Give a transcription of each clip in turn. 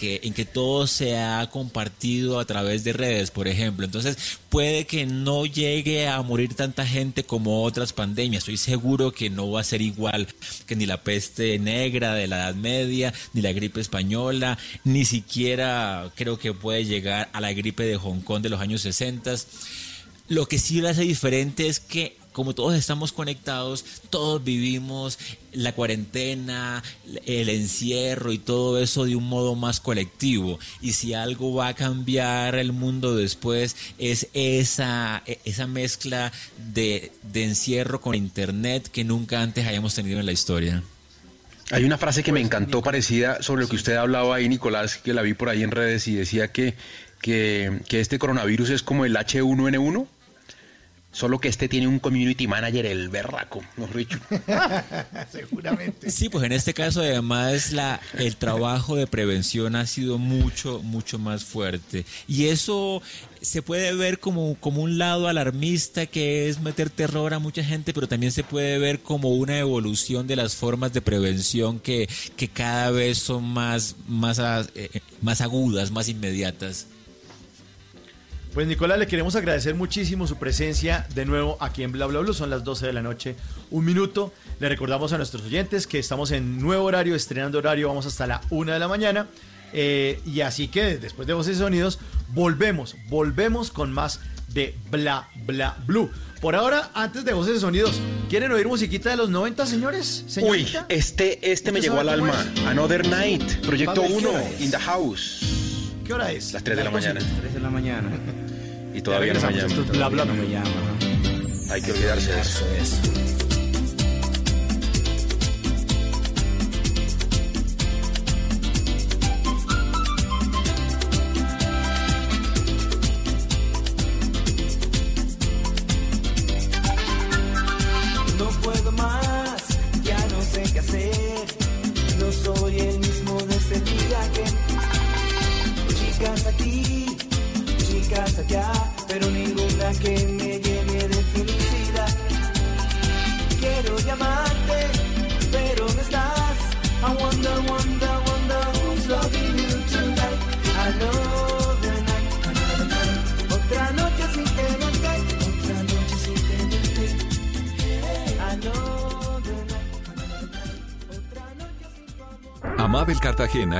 que, en que todo se ha compartido a través de redes, por ejemplo. Entonces, puede que no llegue a morir tanta gente como otras pandemias. Estoy seguro que no va a ser igual que ni la peste negra de la Edad Media, ni la gripe española, ni siquiera creo que puede llegar a la gripe de Hong Kong de los años 60. Lo que sí lo hace diferente es que como todos estamos conectados, todos vivimos la cuarentena, el encierro y todo eso de un modo más colectivo. Y si algo va a cambiar el mundo después es esa, esa mezcla de, de encierro con internet que nunca antes hayamos tenido en la historia. Hay una frase que me encantó parecida sobre lo que usted hablaba ahí, Nicolás, que la vi por ahí en redes y decía que, que, que este coronavirus es como el H1N1 Solo que este tiene un community manager, el berraco, ¿no, Richo? Seguramente. Sí, pues en este caso además la, el trabajo de prevención ha sido mucho, mucho más fuerte. Y eso se puede ver como, como un lado alarmista que es meter terror a mucha gente, pero también se puede ver como una evolución de las formas de prevención que, que cada vez son más, más, eh, más agudas, más inmediatas. Pues Nicolás, le queremos agradecer muchísimo su presencia de nuevo aquí en Bla Bla Bla. Son las 12 de la noche, un minuto. Le recordamos a nuestros oyentes que estamos en nuevo horario, estrenando horario, vamos hasta la 1 de la mañana. Eh, y así que después de Voces y Sonidos, volvemos, volvemos con más de Bla Bla Blue. Por ahora, antes de Voces y Sonidos, ¿quieren oír musiquita de los 90, señores? Uy, este, este me llegó al alma. Another Night, Proyecto 1, In the House. ¿Qué hora es? Las 3 de la mañana. Las 3 de la mañana. Y todavía no me llama. Bla, bla, no me llama. Hay que olvidarse de eso.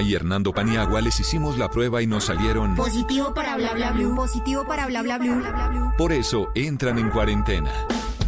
Y Hernando Paniagua les hicimos la prueba y nos salieron Positivo para bla bla blue. Positivo para bla bla blue. Bla, bla, blue. Por eso entran en cuarentena.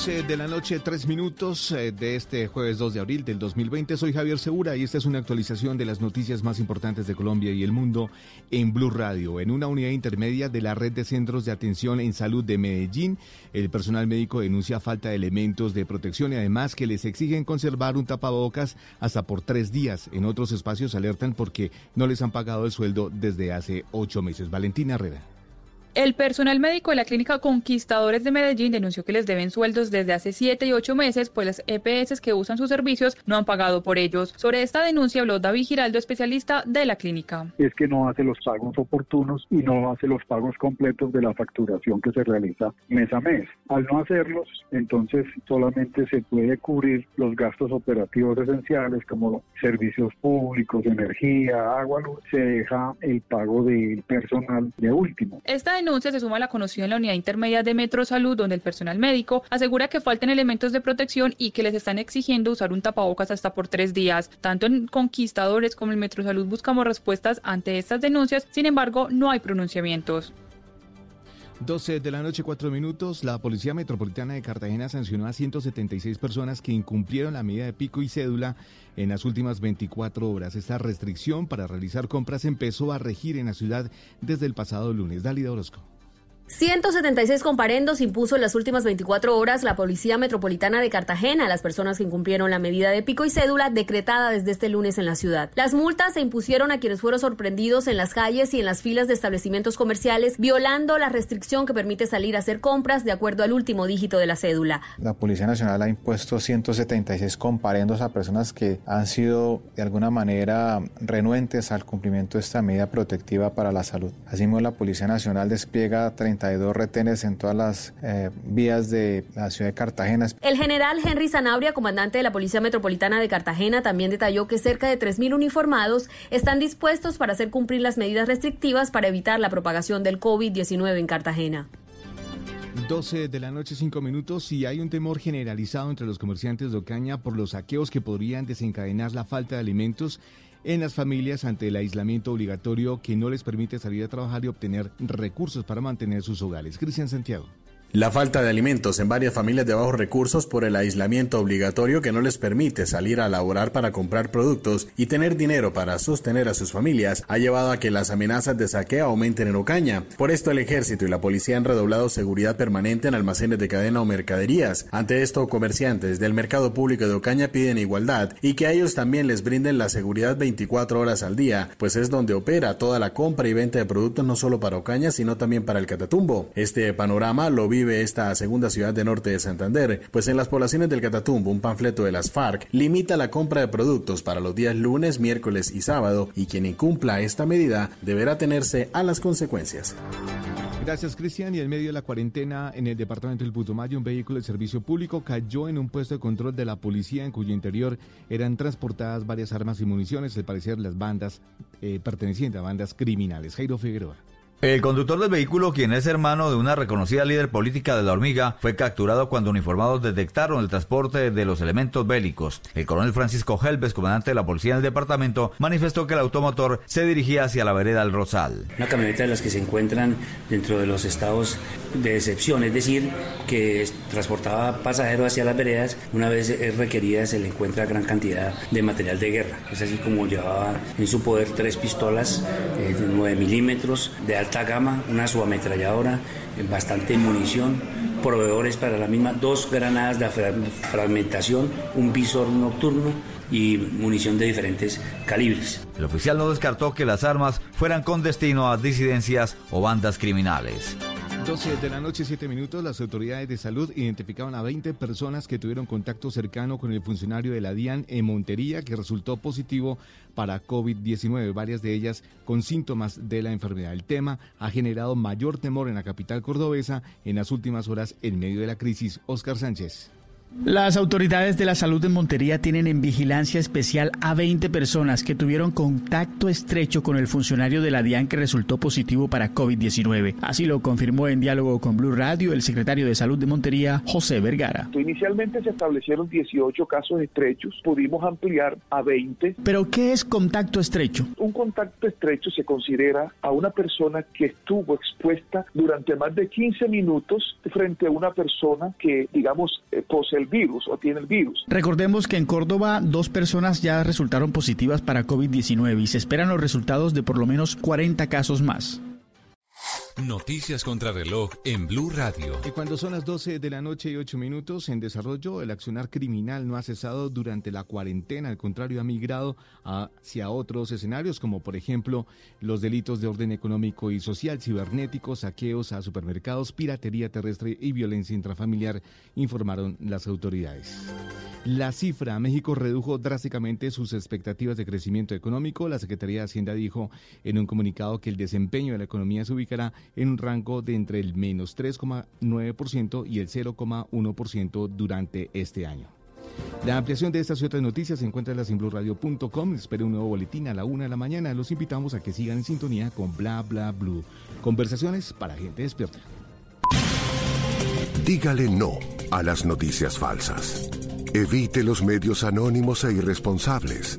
12 de la noche, 3 minutos eh, de este jueves 2 de abril del 2020. Soy Javier Segura y esta es una actualización de las noticias más importantes de Colombia y el mundo en Blue Radio. En una unidad intermedia de la red de centros de atención en salud de Medellín, el personal médico denuncia falta de elementos de protección y además que les exigen conservar un tapabocas hasta por tres días. En otros espacios alertan porque no les han pagado el sueldo desde hace ocho meses. Valentina Herrera. El personal médico de la clínica Conquistadores de Medellín denunció que les deben sueldos desde hace siete y ocho meses, pues las EPS que usan sus servicios no han pagado por ellos. Sobre esta denuncia habló David Giraldo, especialista de la clínica. Es que no hace los pagos oportunos y no hace los pagos completos de la facturación que se realiza mes a mes. Al no hacerlos, entonces solamente se puede cubrir los gastos operativos esenciales como servicios públicos, energía, agua, luz. Se deja el pago del personal de último. Esta denuncia se suma la conocida en la unidad intermedia de Metro Salud, donde el personal médico asegura que faltan elementos de protección y que les están exigiendo usar un tapabocas hasta por tres días. Tanto en Conquistadores como en Metro Salud buscamos respuestas ante estas denuncias, sin embargo, no hay pronunciamientos. 12 de la noche, 4 minutos. La Policía Metropolitana de Cartagena sancionó a 176 personas que incumplieron la medida de pico y cédula en las últimas 24 horas. Esta restricción para realizar compras empezó a regir en la ciudad desde el pasado lunes. Dálida Orozco. 176 comparendos impuso en las últimas 24 horas la Policía Metropolitana de Cartagena a las personas que incumplieron la medida de pico y cédula decretada desde este lunes en la ciudad. Las multas se impusieron a quienes fueron sorprendidos en las calles y en las filas de establecimientos comerciales, violando la restricción que permite salir a hacer compras de acuerdo al último dígito de la cédula. La Policía Nacional ha impuesto 176 comparendos a personas que han sido de alguna manera renuentes al cumplimiento de esta medida protectiva para la salud. Asimismo, la Policía Nacional despliega 30 32 retenes en todas las eh, vías de la ciudad de Cartagena. El general Henry Zanabria, comandante de la Policía Metropolitana de Cartagena, también detalló que cerca de 3.000 uniformados están dispuestos para hacer cumplir las medidas restrictivas para evitar la propagación del COVID-19 en Cartagena. 12 de la noche, 5 minutos, y hay un temor generalizado entre los comerciantes de Ocaña por los saqueos que podrían desencadenar la falta de alimentos en las familias ante el aislamiento obligatorio que no les permite salir a trabajar y obtener recursos para mantener sus hogares. Cristian Santiago. La falta de alimentos en varias familias de bajos recursos por el aislamiento obligatorio que no les permite salir a laborar para comprar productos y tener dinero para sostener a sus familias ha llevado a que las amenazas de saqueo aumenten en Ocaña. Por esto el ejército y la policía han redoblado seguridad permanente en almacenes de cadena o mercaderías. Ante esto, comerciantes del mercado público de Ocaña piden igualdad y que a ellos también les brinden la seguridad 24 horas al día, pues es donde opera toda la compra y venta de productos no solo para Ocaña, sino también para el Catatumbo. Este panorama lo vi esta segunda ciudad de norte de Santander, pues en las poblaciones del Catatumbo un panfleto de las FARC limita la compra de productos para los días lunes, miércoles y sábado y quien incumpla esta medida deberá tenerse a las consecuencias. Gracias, Cristian. Y en medio de la cuarentena en el departamento del Putumayo, un vehículo de servicio público cayó en un puesto de control de la policía en cuyo interior eran transportadas varias armas y municiones, al parecer las bandas eh, pertenecientes a bandas criminales. Jairo Figueroa. El conductor del vehículo, quien es hermano de una reconocida líder política de la hormiga, fue capturado cuando uniformados detectaron el transporte de los elementos bélicos. El coronel Francisco Helves, comandante de la policía del departamento, manifestó que el automotor se dirigía hacia la vereda del Rosal. Una camioneta de las que se encuentran dentro de los estados de excepción, es decir, que transportaba pasajeros hacia las veredas, una vez es requerida se le encuentra gran cantidad de material de guerra. Es así como llevaba en su poder tres pistolas eh, de 9 milímetros de alta gama, una subametralladora, eh, bastante munición, proveedores para la misma, dos granadas de fragmentación, un visor nocturno y munición de diferentes calibres. El oficial no descartó que las armas fueran con destino a disidencias o bandas criminales. 12 de la noche, 7 minutos, las autoridades de salud identificaron a 20 personas que tuvieron contacto cercano con el funcionario de la DIAN en Montería que resultó positivo para COVID-19, varias de ellas con síntomas de la enfermedad. El tema ha generado mayor temor en la capital cordobesa en las últimas horas en medio de la crisis. Oscar Sánchez. Las autoridades de la salud de Montería tienen en vigilancia especial a 20 personas que tuvieron contacto estrecho con el funcionario de la DIAN que resultó positivo para COVID-19. Así lo confirmó en diálogo con Blue Radio el secretario de Salud de Montería, José Vergara. Inicialmente se establecieron 18 casos estrechos, pudimos ampliar a 20. ¿Pero qué es contacto estrecho? Un contacto estrecho se considera a una persona que estuvo expuesta durante más de 15 minutos frente a una persona que, digamos, eh, posee virus o tiene el virus. Recordemos que en Córdoba dos personas ya resultaron positivas para COVID-19 y se esperan los resultados de por lo menos 40 casos más. Noticias contra reloj en Blue Radio. Y cuando son las 12 de la noche y 8 minutos en desarrollo, el accionar criminal no ha cesado durante la cuarentena, al contrario, ha migrado hacia otros escenarios, como por ejemplo los delitos de orden económico y social, cibernéticos, saqueos a supermercados, piratería terrestre y violencia intrafamiliar, informaron las autoridades. La cifra, México redujo drásticamente sus expectativas de crecimiento económico. La Secretaría de Hacienda dijo en un comunicado que el desempeño de la economía se ubicará en un rango de entre el menos 3,9% y el 0,1% durante este año. La ampliación de estas y otras noticias se encuentra en la simbluradio.com. Espero un nuevo boletín a la una de la mañana. Los invitamos a que sigan en sintonía con Bla Bla Blue. Conversaciones para gente despierta. Dígale no a las noticias falsas. Evite los medios anónimos e irresponsables.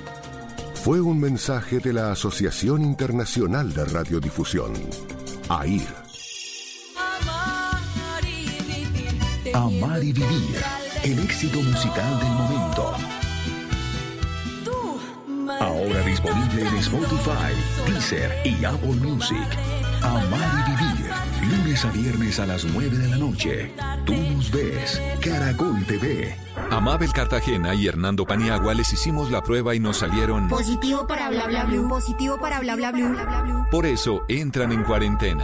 Fue un mensaje de la Asociación Internacional de Radiodifusión, AIR. Amar y vivir, el éxito musical del momento. Ahora disponible en Spotify, Deezer y Apple Music. Amar y vivir, lunes a viernes a las 9 de la noche. Tú nos ves, Caracol TV. A Mabel Cartagena y Hernando Paniagua les hicimos la prueba y nos salieron. Positivo para bla bla blue. Positivo para bla bla blue. bla, bla, blue. Por eso entran en cuarentena.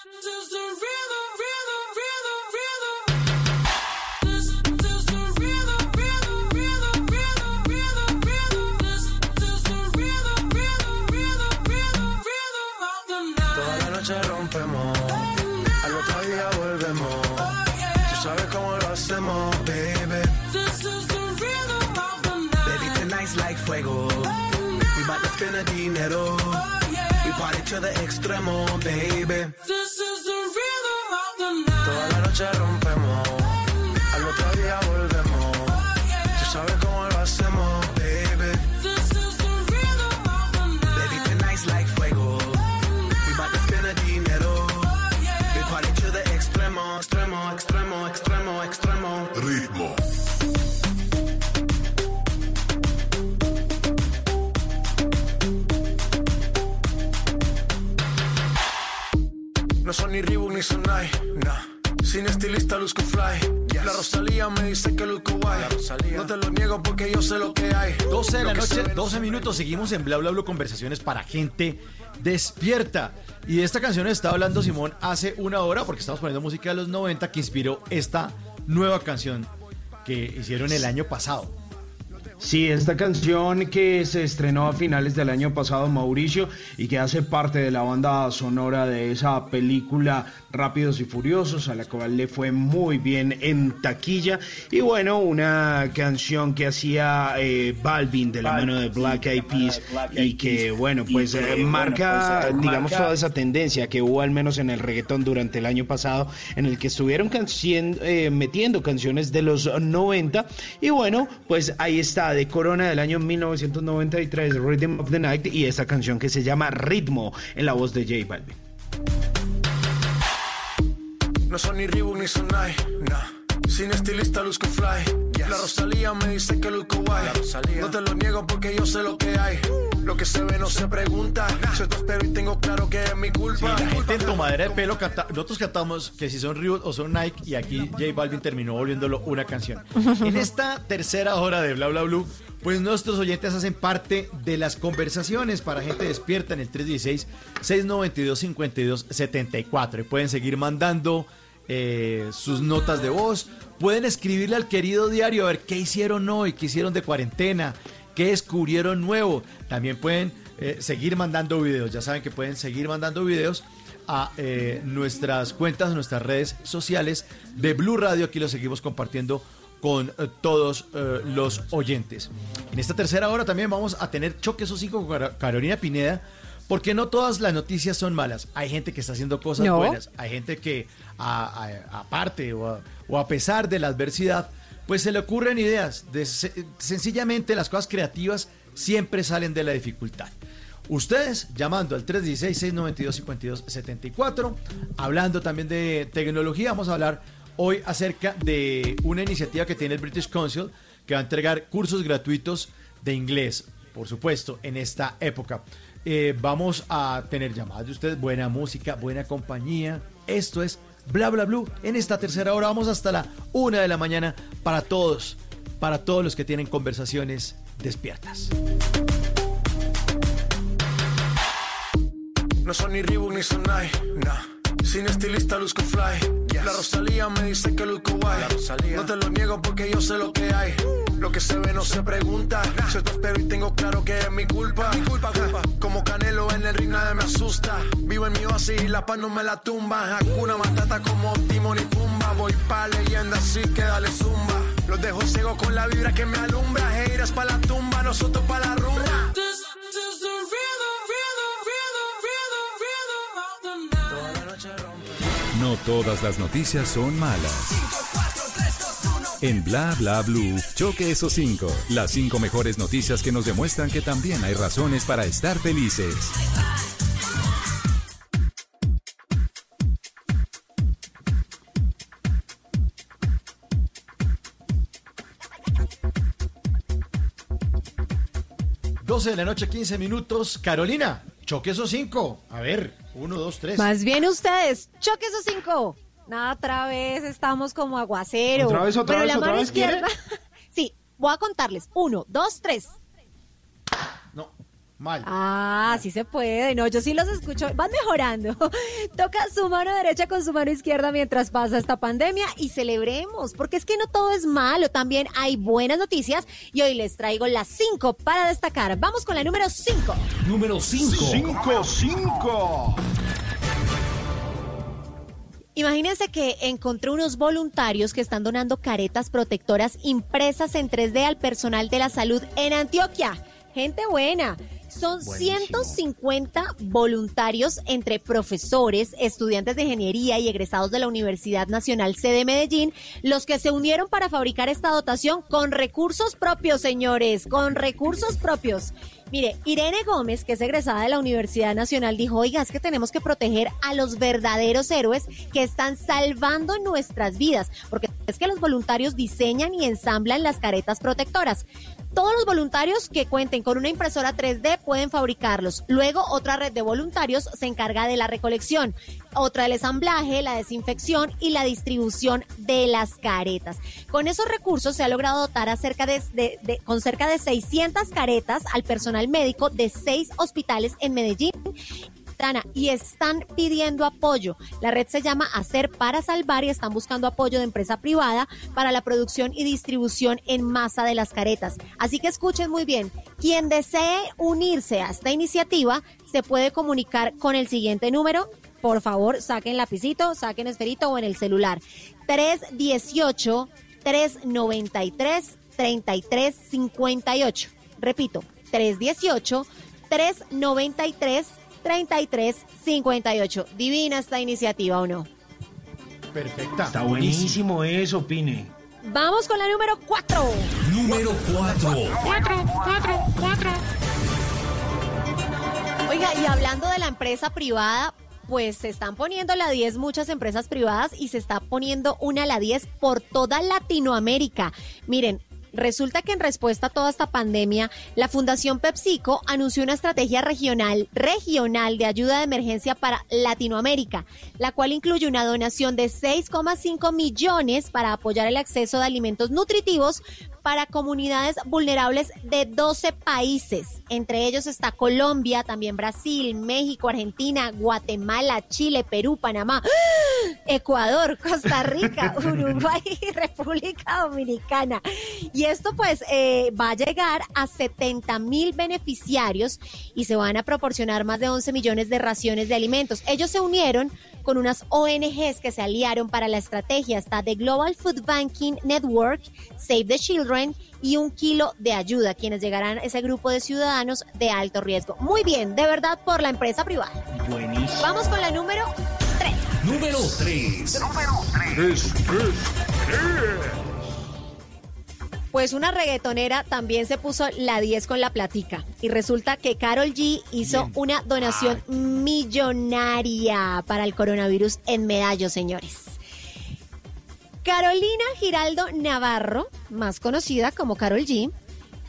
Bout to spend the dinero. We party to the extremo, baby. Estilista luzco fly. La Rosalía me dice que luzco guay. No te lo niego porque yo sé lo que hay. 12 de la noche, se ve- 12 minutos, seguimos en Bla Bla Bla conversaciones para gente despierta. Y de esta canción estaba hablando Simón hace una hora porque estamos poniendo música de los 90 que inspiró esta nueva canción que hicieron el año pasado. Sí, esta canción que se estrenó a finales del año pasado, Mauricio, y que hace parte de la banda sonora de esa película Rápidos y Furiosos, a la cual le fue muy bien en taquilla. Y bueno, una canción que hacía eh, Balvin de la mano de Black Eyed Peas y que, bueno, pues eh, marca, digamos, toda esa tendencia que hubo al menos en el reggaetón durante el año pasado, en el que estuvieron cancien- eh, metiendo canciones de los 90. Y bueno, pues ahí está, de Corona del año 1993, Rhythm of the Night, y esta canción que se llama Ritmo, en la voz de J Balvin. No son ni Reebok ni Sonai, nah. Sin estilista luzco fly. La Rosalía me dice que luzco guay. No te lo niego porque yo sé lo que hay. Lo que se ve no se pregunta. Yo te espero y tengo claro que es mi Sí, culpa. la gente en tomadera de pelo, canta- nosotros cantamos que si son Reebok o son Nike y aquí J Balvin terminó volviéndolo una canción. En esta tercera hora de Bla Bla Blue, pues nuestros oyentes hacen parte de las conversaciones para gente despierta en el 316-692-5274 y pueden seguir mandando eh, sus notas de voz, pueden escribirle al querido diario a ver qué hicieron hoy, qué hicieron de cuarentena, qué descubrieron nuevo. También pueden eh, seguir mandando videos, ya saben que pueden seguir mandando videos a eh, nuestras cuentas, nuestras redes sociales de Blue Radio. Aquí lo seguimos compartiendo con eh, todos los oyentes. En esta tercera hora también vamos a tener choques o con Car- Carolina Pineda, porque no todas las noticias son malas. Hay gente que está haciendo cosas No. buenas, hay gente que aparte o a, o a pesar de la adversidad, pues se le ocurren ideas. De, se- sencillamente las cosas creativas siempre salen de la dificultad. Ustedes llamando al 316-692-5274, hablando también de tecnología, vamos a hablar hoy acerca de una iniciativa que tiene el British Council que va a entregar cursos gratuitos de inglés, por supuesto, en esta época. Eh, vamos a tener llamadas de ustedes, buena música, buena compañía. Esto es Bla Bla Blue. En esta tercera hora vamos hasta la una de la mañana para todos, para todos los que tienen conversaciones despiertas. No son ni Reebok ni Sonai, nah. Sin estilista luzco fly. La Rosalía me dice que luzco guay. No te lo niego porque yo sé lo que hay. Lo que se ve no se pregunta. Yo te espero y tengo claro que es mi culpa. Mi culpa, culpa. Como Canelo en el ring nadie me asusta. Vivo en mi oasis y la paz no me la tumba. Hakuna Matata como Timon y Pumba. Voy pa' leyenda así que dale zumba. Los dejo ciego con la vibra que me alumbra. Heiras pa' la tumba, nosotros pa' la rumba. No todas las noticias son malas. En Bla Bla Blue, choque esos cinco. Las cinco mejores noticias que nos demuestran que también hay razones para estar felices. Doce de la noche, 15 minutos. Carolina, choque esos cinco. A ver, uno, dos, tres. Más bien ustedes, choque esos cinco. Nada, otra vez estamos como aguacero. ¿Otra vez, otra Pero vez, la otra mano vez, izquierda. sí, voy a contarles. Uno, dos, tres. Mal. Ah, sí se puede. No, yo sí los escucho. Van mejorando. Toca su mano derecha con su mano izquierda mientras pasa esta pandemia y celebremos, porque es que no todo es malo. También hay buenas noticias y hoy les traigo las cinco para destacar. Vamos con la número cinco. Número 5. Cinco, cinco. Imagínense que encontré unos voluntarios que están donando caretas protectoras impresas en 3D al personal de la salud en Antioquia. Gente buena. Son 150 voluntarios entre profesores, estudiantes de ingeniería y egresados de la Universidad Nacional C de Medellín, los que se unieron para fabricar esta dotación con recursos propios, señores, con recursos propios. Mire, Irene Gómez, que es egresada de la Universidad Nacional, dijo, oiga, es que tenemos que proteger a los verdaderos héroes que están salvando nuestras vidas, porque es que los voluntarios diseñan y ensamblan las caretas protectoras. Todos los voluntarios que cuenten con una impresora 3D pueden fabricarlos. Luego, otra red de voluntarios se encarga de la recolección, otra del ensamblaje, la desinfección y la distribución de las caretas. Con esos recursos se ha logrado dotar a cerca de, de- con cerca de 600 caretas al personal médico de seis hospitales en Medellín Y están pidiendo apoyo. La red se llama Hacer para Salvar y están buscando apoyo de empresa privada para la producción y distribución en masa de las caretas. Así que escuchen muy bien, quien desee unirse a esta iniciativa se puede comunicar con el siguiente número. Por favor, saquen lapicito, saquen esferito o en el celular. 318 393 3358. Repito, 318 393 3358. Divina esta iniciativa o no. Perfecta. Está buenísimo eso, Pine. Vamos con la número 4. Número 4. 4, 4, 4. Oiga, y hablando de la empresa privada, pues se están poniendo la 10 muchas empresas privadas y se está poniendo una la 10 por toda Latinoamérica. Miren, Resulta que en respuesta a toda esta pandemia, la Fundación PepsiCo anunció una estrategia regional, regional de ayuda de emergencia para Latinoamérica, la cual incluye una donación de 6,5 millones para apoyar el acceso de alimentos nutritivos para comunidades vulnerables de 12 países. Entre ellos está Colombia, también Brasil, México, Argentina, Guatemala, Chile, Perú, Panamá, Ecuador, Costa Rica, Uruguay y República Dominicana. Y esto pues eh, va a llegar a 70 mil beneficiarios y se van a proporcionar más de 11 millones de raciones de alimentos. Ellos se unieron con unas ONGs que se aliaron para la estrategia. Está The Global Food Banking Network, Save the Children y un kilo de ayuda, quienes llegarán a ese grupo de ciudadanos de alto riesgo. Muy bien, de verdad, por la empresa privada. Buenísimo. Vamos con la número 3. Número 3. Pues una reggaetonera también se puso la 10 con la platica. Y resulta que Carol G hizo una donación millonaria para el coronavirus en Medallo, señores. Carolina Giraldo Navarro, más conocida como Carol G,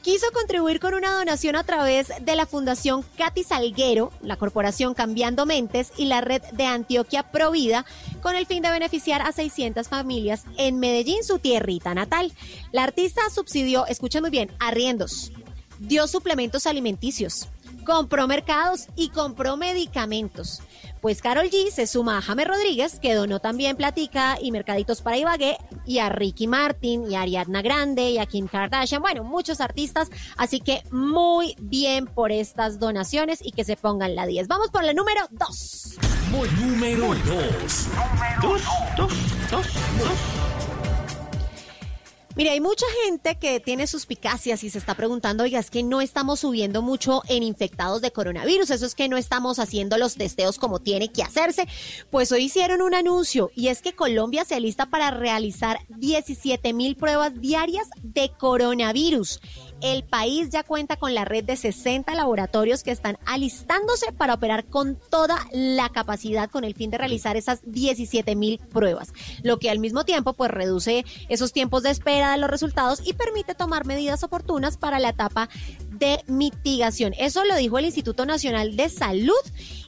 quiso contribuir con una donación a través de la Fundación Katy Salguero, la Corporación Cambiando Mentes y la red de Antioquia Provida con el fin de beneficiar a 600 familias en Medellín, su tierrita natal. La artista subsidió, escuchen muy bien, arriendos, dio suplementos alimenticios, compró mercados y compró medicamentos. Pues Carol G se suma a James Rodríguez, que donó también Platica y Mercaditos para Ibagué, y a Ricky Martin, y a Ariadna Grande, y a Kim Kardashian, bueno, muchos artistas, así que muy bien por estas donaciones y que se pongan la 10. Vamos por la número 2. Número 2. Dos, dos, dos, Mira, hay mucha gente que tiene suspicacias y se está preguntando, oiga, es que no estamos subiendo mucho en infectados de coronavirus, eso es que no estamos haciendo los testeos como tiene que hacerse. Pues hoy hicieron un anuncio y es que Colombia se alista para realizar 17 mil pruebas diarias de coronavirus. El país ya cuenta con la red de 60 laboratorios que están alistándose para operar con toda la capacidad con el fin de realizar esas 17 mil pruebas, lo que al mismo tiempo pues reduce esos tiempos de espera de los resultados y permite tomar medidas oportunas para la etapa de mitigación. Eso lo dijo el Instituto Nacional de Salud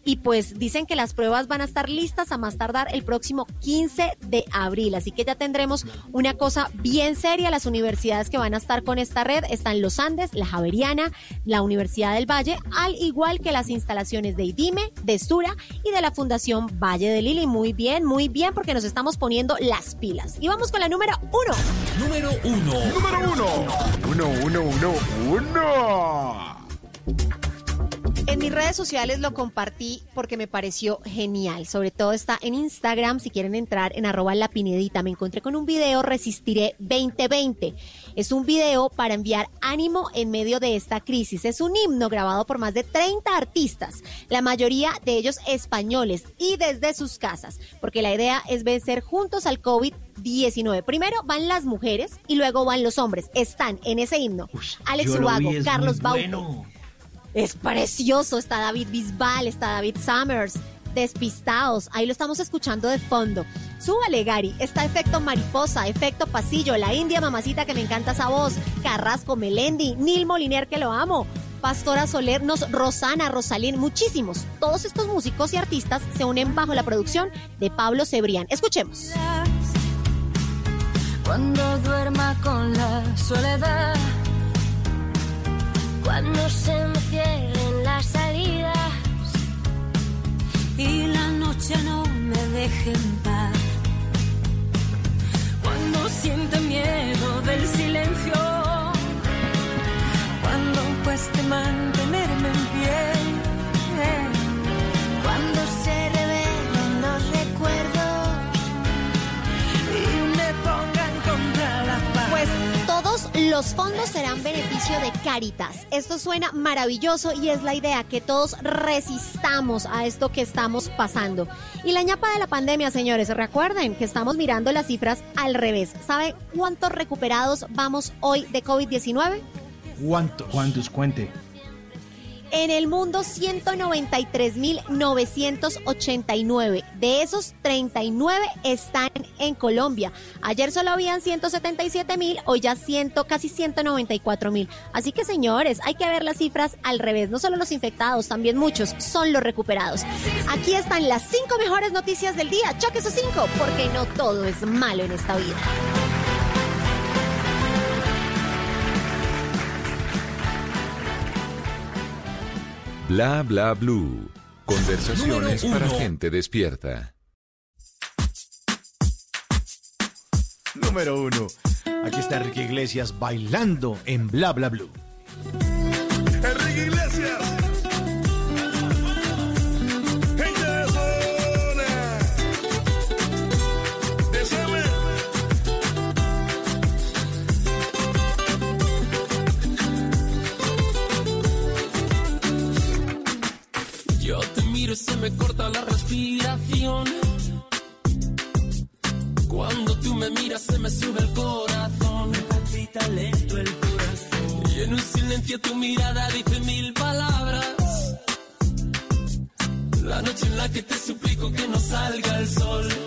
y pues dicen que las pruebas van a estar listas a más tardar el próximo 15 de abril. Así que ya tendremos una cosa bien seria. Las universidades que van a estar con esta red están los Andes, la Javeriana, la Universidad del Valle, al igual que las instalaciones de IDIME, de Sura y de la Fundación Valle de Lili. Muy bien, muy bien, porque nos estamos poniendo las pilas. Y vamos con la número uno. Número 1. Número uno. Uno, uno, uno, uno. En mis redes sociales lo compartí porque me pareció genial. Sobre todo está en Instagram. Si quieren entrar en arroba la me encontré con un video Resistiré 2020. Es un video para enviar ánimo en medio de esta crisis. Es un himno grabado por más de 30 artistas, la mayoría de ellos españoles y desde sus casas, porque la idea es vencer juntos al COVID-19. Primero van las mujeres y luego van los hombres. Están en ese himno. Alex Ubago, Carlos Baute. bueno. Es precioso. Está David Bisbal, está David Summers. Despistados, ahí lo estamos escuchando de fondo. Súbale, Gary. Está efecto mariposa, efecto pasillo, la India mamacita que me encanta esa voz, Carrasco, Melendi, Nil Moliner que lo amo, Pastora Soler, nos, Rosana, Rosalín, muchísimos. Todos estos músicos y artistas se unen bajo la producción de Pablo Cebrián. Escuchemos. Cuando duerma con la soledad, cuando se me cierren las salidas y la noche no me deje en paz, cuando siente miedo del silencio, cuando cueste mantenerme en pie, cuando se revelen los recuerdos y me pongan contra la pared. Pues todos los fondos de Caritas. Esto suena maravilloso y es la idea que todos resistamos a esto que estamos pasando. Y la ñapa de la pandemia, señores, recuerden que estamos mirando las cifras al revés. ¿Sabe cuántos recuperados vamos hoy de COVID-19? ¿Cuántos? ¿Cuántos? Cuente. En el mundo 193.989. De esos 39 están en Colombia. Ayer solo habían 177.000, hoy ya 100, casi 194.000. Así que señores, hay que ver las cifras al revés. No solo los infectados, también muchos son los recuperados. Aquí están las cinco mejores noticias del día. Choque esos cinco, porque no todo es malo en esta vida. Bla bla blue. Conversaciones para gente despierta. Número uno. Aquí está Enrique Iglesias bailando en Bla Bla Blue. Enrique Iglesias. Se me corta la respiración. Cuando tú me miras se me sube el corazón. Me palpita lento el corazón. Y en un silencio tu mirada dice mil palabras. La noche en la que te suplico que no salga el sol.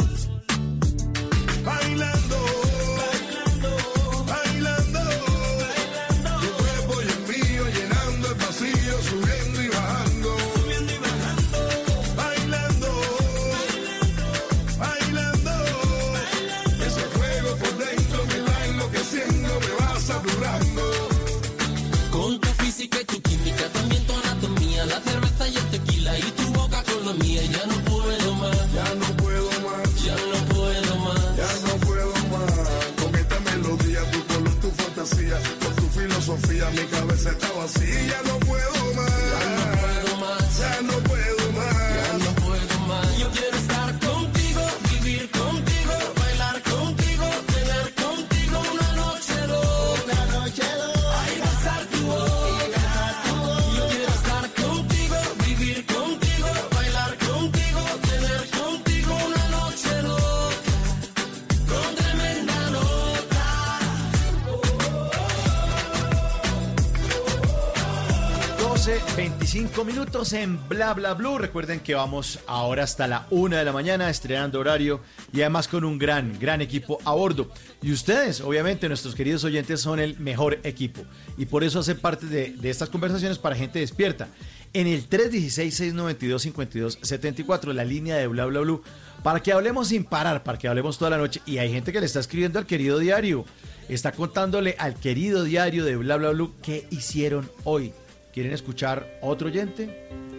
25 minutos en Bla Bla Blue. Recuerden que vamos ahora hasta la 1 de la mañana estrenando horario y además con un gran, gran equipo a bordo. Y ustedes, obviamente, nuestros queridos oyentes, son el mejor equipo. Y por eso hacen parte de, de estas conversaciones para gente despierta. En el 316-692-5274, la línea de Bla Bla Blue, para que hablemos sin parar, para que hablemos toda la noche. Y hay gente que le está escribiendo al querido diario. Está contándole al querido diario de Bla Bla Blue qué hicieron hoy. ¿Quieren escuchar otro oyente?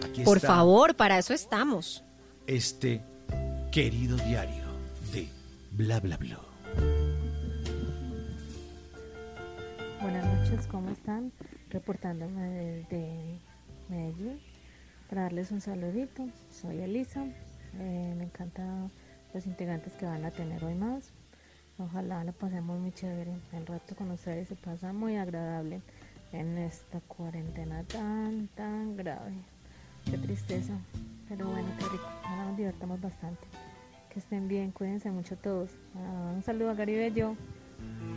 Aquí Por está favor, para eso estamos. Este querido diario de Bla Bla Blue. Buenas noches, ¿cómo están? Reportándome desde Medellín para darles un saludito. Soy Elisa. Eh, me encantan los integrantes que van a tener hoy más. Ojalá lo pasemos muy chévere. El rato con ustedes se pasa muy agradable en esta cuarentena tan, tan grave. Qué tristeza. Pero bueno, qué rico. Ahora nos divertamos bastante. Que estén bien, cuídense mucho todos. Ah, un saludo a Gary Bello.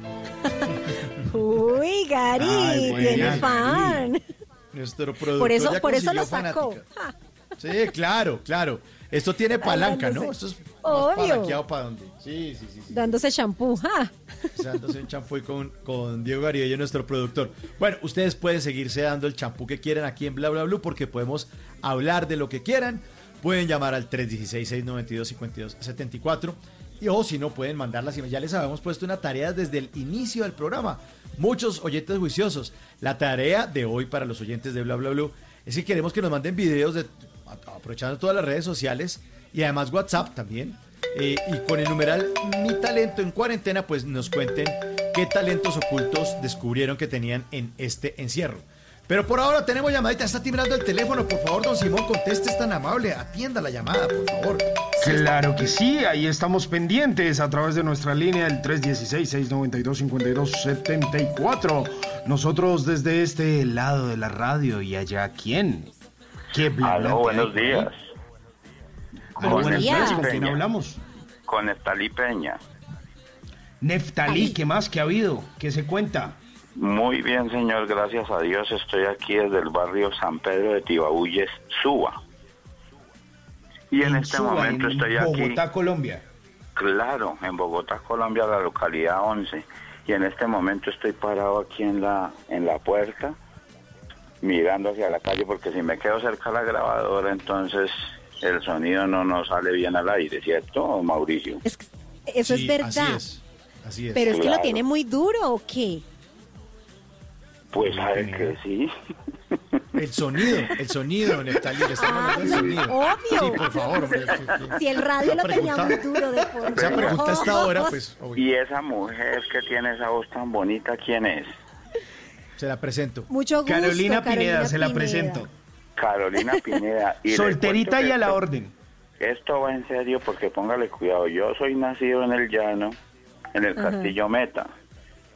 Uy, Gary, Ay, tiene fan. Nuestro productor Por eso, ya por eso lo sacó. Sí, claro, claro. Esto tiene palanca, ¿no? Esto es Obvio. palanqueado para dónde. Sí, sí, sí. sí. Dándose shampoo. ¡ja! dándose un champú y con, con Diego Garibello, nuestro productor. Bueno, ustedes pueden seguirse dando el champú que quieran aquí en Bla Bla Blue porque podemos hablar de lo que quieran. Pueden llamar al 316-692-5274 y o si no pueden mandarlas. Ya les habíamos puesto una tarea desde el inicio del programa. Muchos oyentes juiciosos. La tarea de hoy para los oyentes de Bla Bla Blue es que queremos que nos manden videos de aprovechando todas las redes sociales y además WhatsApp también. Eh, y con el numeral Mi talento en cuarentena, pues nos cuenten qué talentos ocultos descubrieron que tenían en este encierro. Pero por ahora tenemos llamadita, está timbrando el teléfono, por favor, don Simón, conteste, es tan amable, atienda la llamada, por favor. Claro que sí, ahí estamos pendientes a través de nuestra línea el 316-692-5274. Nosotros desde este lado de la radio y allá, ¿quién? ¿Qué Aló, buenos días. Neftalí ¿con quién Peña. hablamos? Con Estalí Peña. Neftalí, ¿qué más que ha habido? ¿Qué se cuenta? Muy bien, señor, gracias a Dios. Estoy aquí desde el barrio San Pedro de Tibabuyes, Suba. Y en, este Suba, momento en estoy aquí. Bogotá, Colombia. Claro, en Bogotá, Colombia, la localidad 11. Y en este momento estoy parado aquí en la, en la puerta, mirando hacia la calle, porque si me quedo cerca de la grabadora, entonces el sonido no nos sale bien al aire, ¿cierto, Mauricio? Eso es verdad. Así es. Pero es que lo tiene muy duro, ¿o qué? Pues sabe que sí. El sonido, el sonido, Neftalí, le estamos dando el sonido. obvio. Sí, por favor, hombre. Si el radio lo tenía muy duro de por Esa pregunta a esta hora, pues, ¿Y esa mujer que tiene esa voz tan bonita, quién es? se la presento. Mucho gusto, Carolina Pineda, se la presento. Carolina Pineda. Y Solterita y a la esto- orden. Esto va en serio porque póngale cuidado. Yo soy nacido en el llano, en el Ajá. Castillo Meta,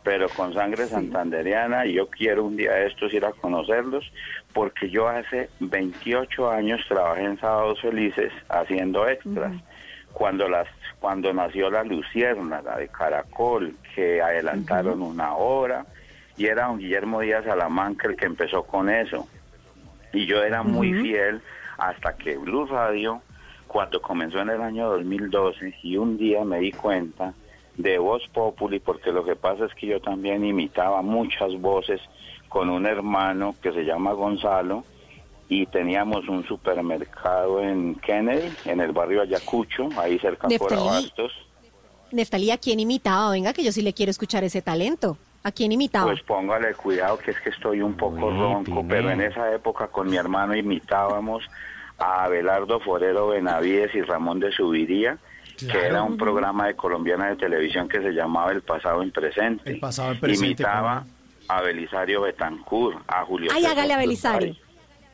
pero con sangre santanderiana y yo quiero un día de estos ir a conocerlos porque yo hace 28 años trabajé en Sábados Felices haciendo extras. Cuando las cuando nació la Luciérnaga de Caracol, que adelantaron una hora, y era don Guillermo Díaz Salamanca el que empezó con eso. Y yo era muy fiel hasta que Blue Radio, cuando comenzó en el año 2012, y un día me di cuenta de Voz Populi, porque lo que pasa es que yo también imitaba muchas voces con un hermano que se llama Gonzalo, y teníamos un supermercado en Kennedy, en el barrio Ayacucho, ahí cerca por Neftalí. Abastos. Neftalí, ¿a quién imitaba? Venga, que yo sí le quiero escuchar ese talento. ¿A quién imitaba? Pues póngale cuidado que es que estoy un poco ronco, pero en esa época con mi hermano imitábamos a Abelardo Forero Benavides y Ramón de Subiría, que era un programa de colombiana de televisión que se llamaba El pasado en presente. El pasado en presente, Imitaba, a Belisario Betancourt, a Julio Ay, hágale a. Belisario.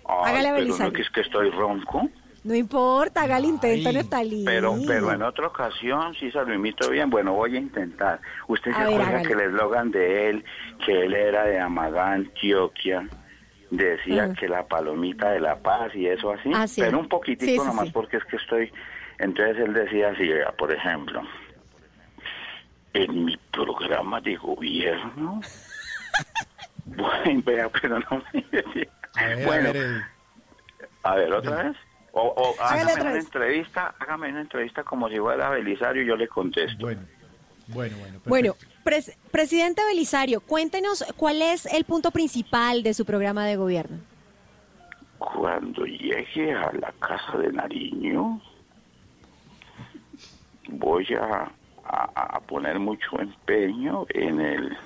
Ay, Hágale a pero Belisario. no que es que estoy ronco. No importa, haga el intento, Neftalí. Pero, pero en otra ocasión sí se lo imito bien. Bueno, voy a intentar. ¿Usted se A ver, acuerda hágale. que el eslogan de él, que él era de Amagá, Antioquia, decía que la palomita de la paz y eso así? Ah, sí. Pero un poquitico Sí, sí, nomás sí. porque es que estoy... Entonces él decía así, vea, por ejemplo, en mi programa de gobierno... bueno, vea, pero no me... A ver, bueno, a ver, el- a ver, ¿otra vez? O, hágame una entrevista, hágame una entrevista como si fuera Belisario y yo le contesto. Bueno, bueno, bueno. Bueno, pres- presidente Belisario, cuéntenos cuál es el punto principal de su programa de gobierno. Cuando llegue a la casa de Nariño, voy a, a- a poner mucho empeño en el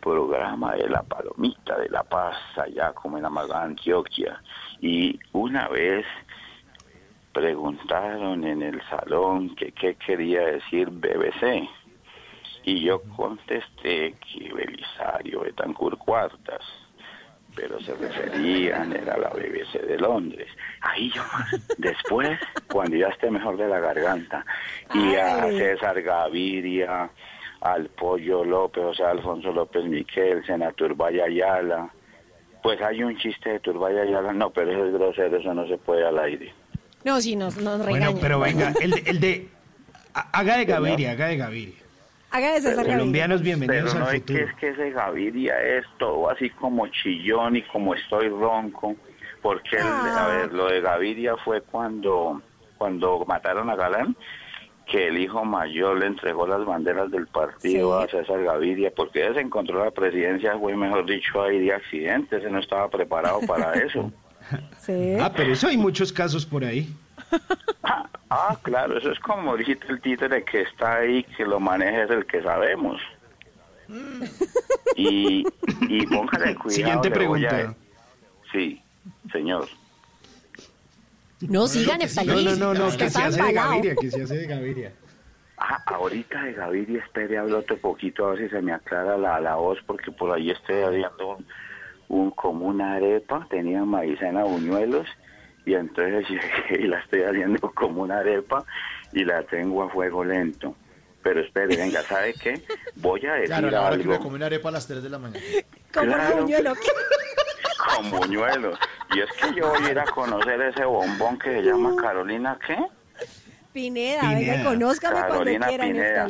programa de la palomita de la paz allá como en Amagá, Antioquia. Y una vez preguntaron en el salón que qué quería decir BBC. Y yo contesté que Belisario Betancourt Cuartas, pero se referían era la BBC de Londres. Ahí yo. Después, cuando ya esté mejor de la garganta, y a. César Gaviria, al Pollo López, o sea, Alfonso López Miquel, a Turbay Ayala. Pues hay un chiste de Turbay Ayala, no, pero eso es grosero, eso no se puede al aire. No, si nos, nos Bueno, regañan. pero venga, el de, el de- ha- haga de Gaviria, haga de Gaviria. Haga de César Gaviria. Colombianos bienvenidos Pero no al es que futuro. es que ese Gaviria es todo así como chillón y como estoy ronco, porque el- Ah. a ver, lo de Gaviria fue cuando cuando mataron a Galán, que el hijo mayor le entregó las banderas del partido Sí. a César Gaviria, porque él se encontró la presidencia, fue mejor dicho ahí de accidente, ese no estaba preparado para eso. Sí. Ah, pero eso hay muchos casos por ahí. Ah, claro, eso es como dijiste el títere que está ahí, que lo maneja es el que sabemos. Y, y póngale cuidado. Siguiente a- pregunta. Sí, señor. No, siga, No, Neftalí. no, no, no, Usted que se hace de. Gaviria, que se hace de Gaviria. Ah, ahorita de Gaviria, espere, hablo otro poquito a ver si se me aclara la, la voz, porque por ahí estoy haciendo un, un- como una arepa, tenía maicena, buñuelos, y entonces llegué y la estoy haciendo como una arepa y la tengo a fuego lento. Pero espere, venga, ¿sabe qué? Voy a decir Claro, la hora que algo. me comí una arepa a las 3 de la mañana. Como Claro. un buñuelo. con buñuelos. Y es que yo voy a ir a conocer ese bombón que se llama Carolina, ¿qué? Pineda, Pineda. venga, conózcame Carolina cuando quiera, Pineda.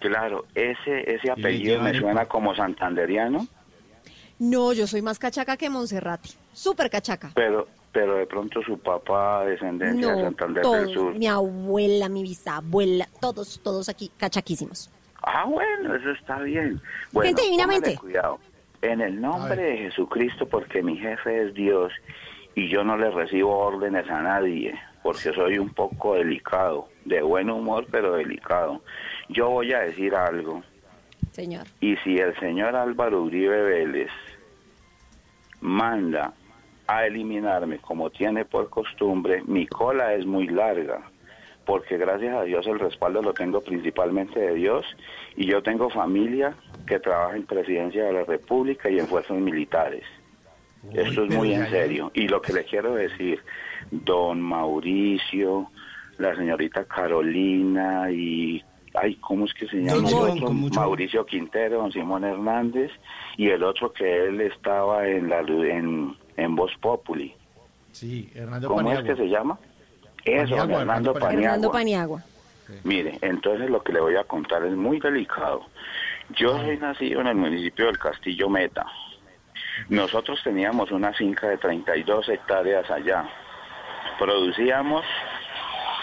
Claro, ese, ese apellido me suena como santanderiano, No, yo soy más cachaca que Monserrati. Súper cachaca. pero pero de pronto su papá, descendencia de Santander del Sur. mi abuela, mi bisabuela, todos, todos aquí cachaquísimos. Ah, bueno, eso está bien. Bueno, Gente, divinamente. cuidado. En el nombre de Jesucristo, porque mi jefe es Dios y yo no le recibo órdenes a nadie, porque soy un poco delicado, de buen humor, pero delicado. Yo voy a decir algo. Señor. Y si el señor Álvaro Uribe Vélez manda a eliminarme como tiene por costumbre, mi cola es muy larga, porque gracias a Dios el respaldo lo tengo principalmente de Dios y yo tengo familia que trabaja en Presidencia de la República y en fuerzas militares. Esto es muy en serio. Y lo que le quiero decir, don Mauricio, la señorita Carolina y, ay, ¿cómo es que se llama? Don el Simón, otro? Mauricio Quintero, don Simón Hernández y el otro que él estaba en la en, en Voz Populi. Sí, Hernando ¿Cómo Paniagua. es que se llama? Eso, Paniagua, Hernando Paniagua. Hernando Paniagua. Mire, entonces lo que le voy a contar es muy delicado. Yo soy nacido en el municipio del Castillo Meta. Nosotros teníamos una finca de 32 hectáreas allá. Producíamos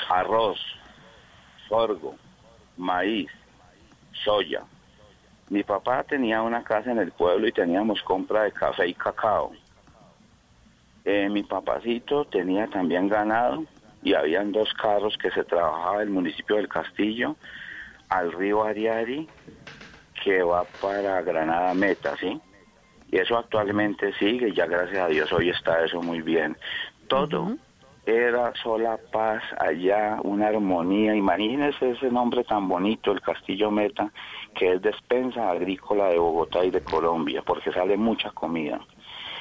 arroz, sorgo, maíz, soya. Mi papá tenía una casa en el pueblo y teníamos compra de café y cacao. Eh, mi papacito tenía también ganado y habían dos carros que se trabajaba del municipio del Castillo al río Ariari que va para Granada Meta, ¿sí? Y eso actualmente sigue, ya gracias a Dios hoy está eso muy bien. Todo era sola paz allá, una armonía. Imagínese ese nombre tan bonito, el Castillo Meta, que es despensa agrícola de Bogotá y de Colombia, porque sale mucha comida.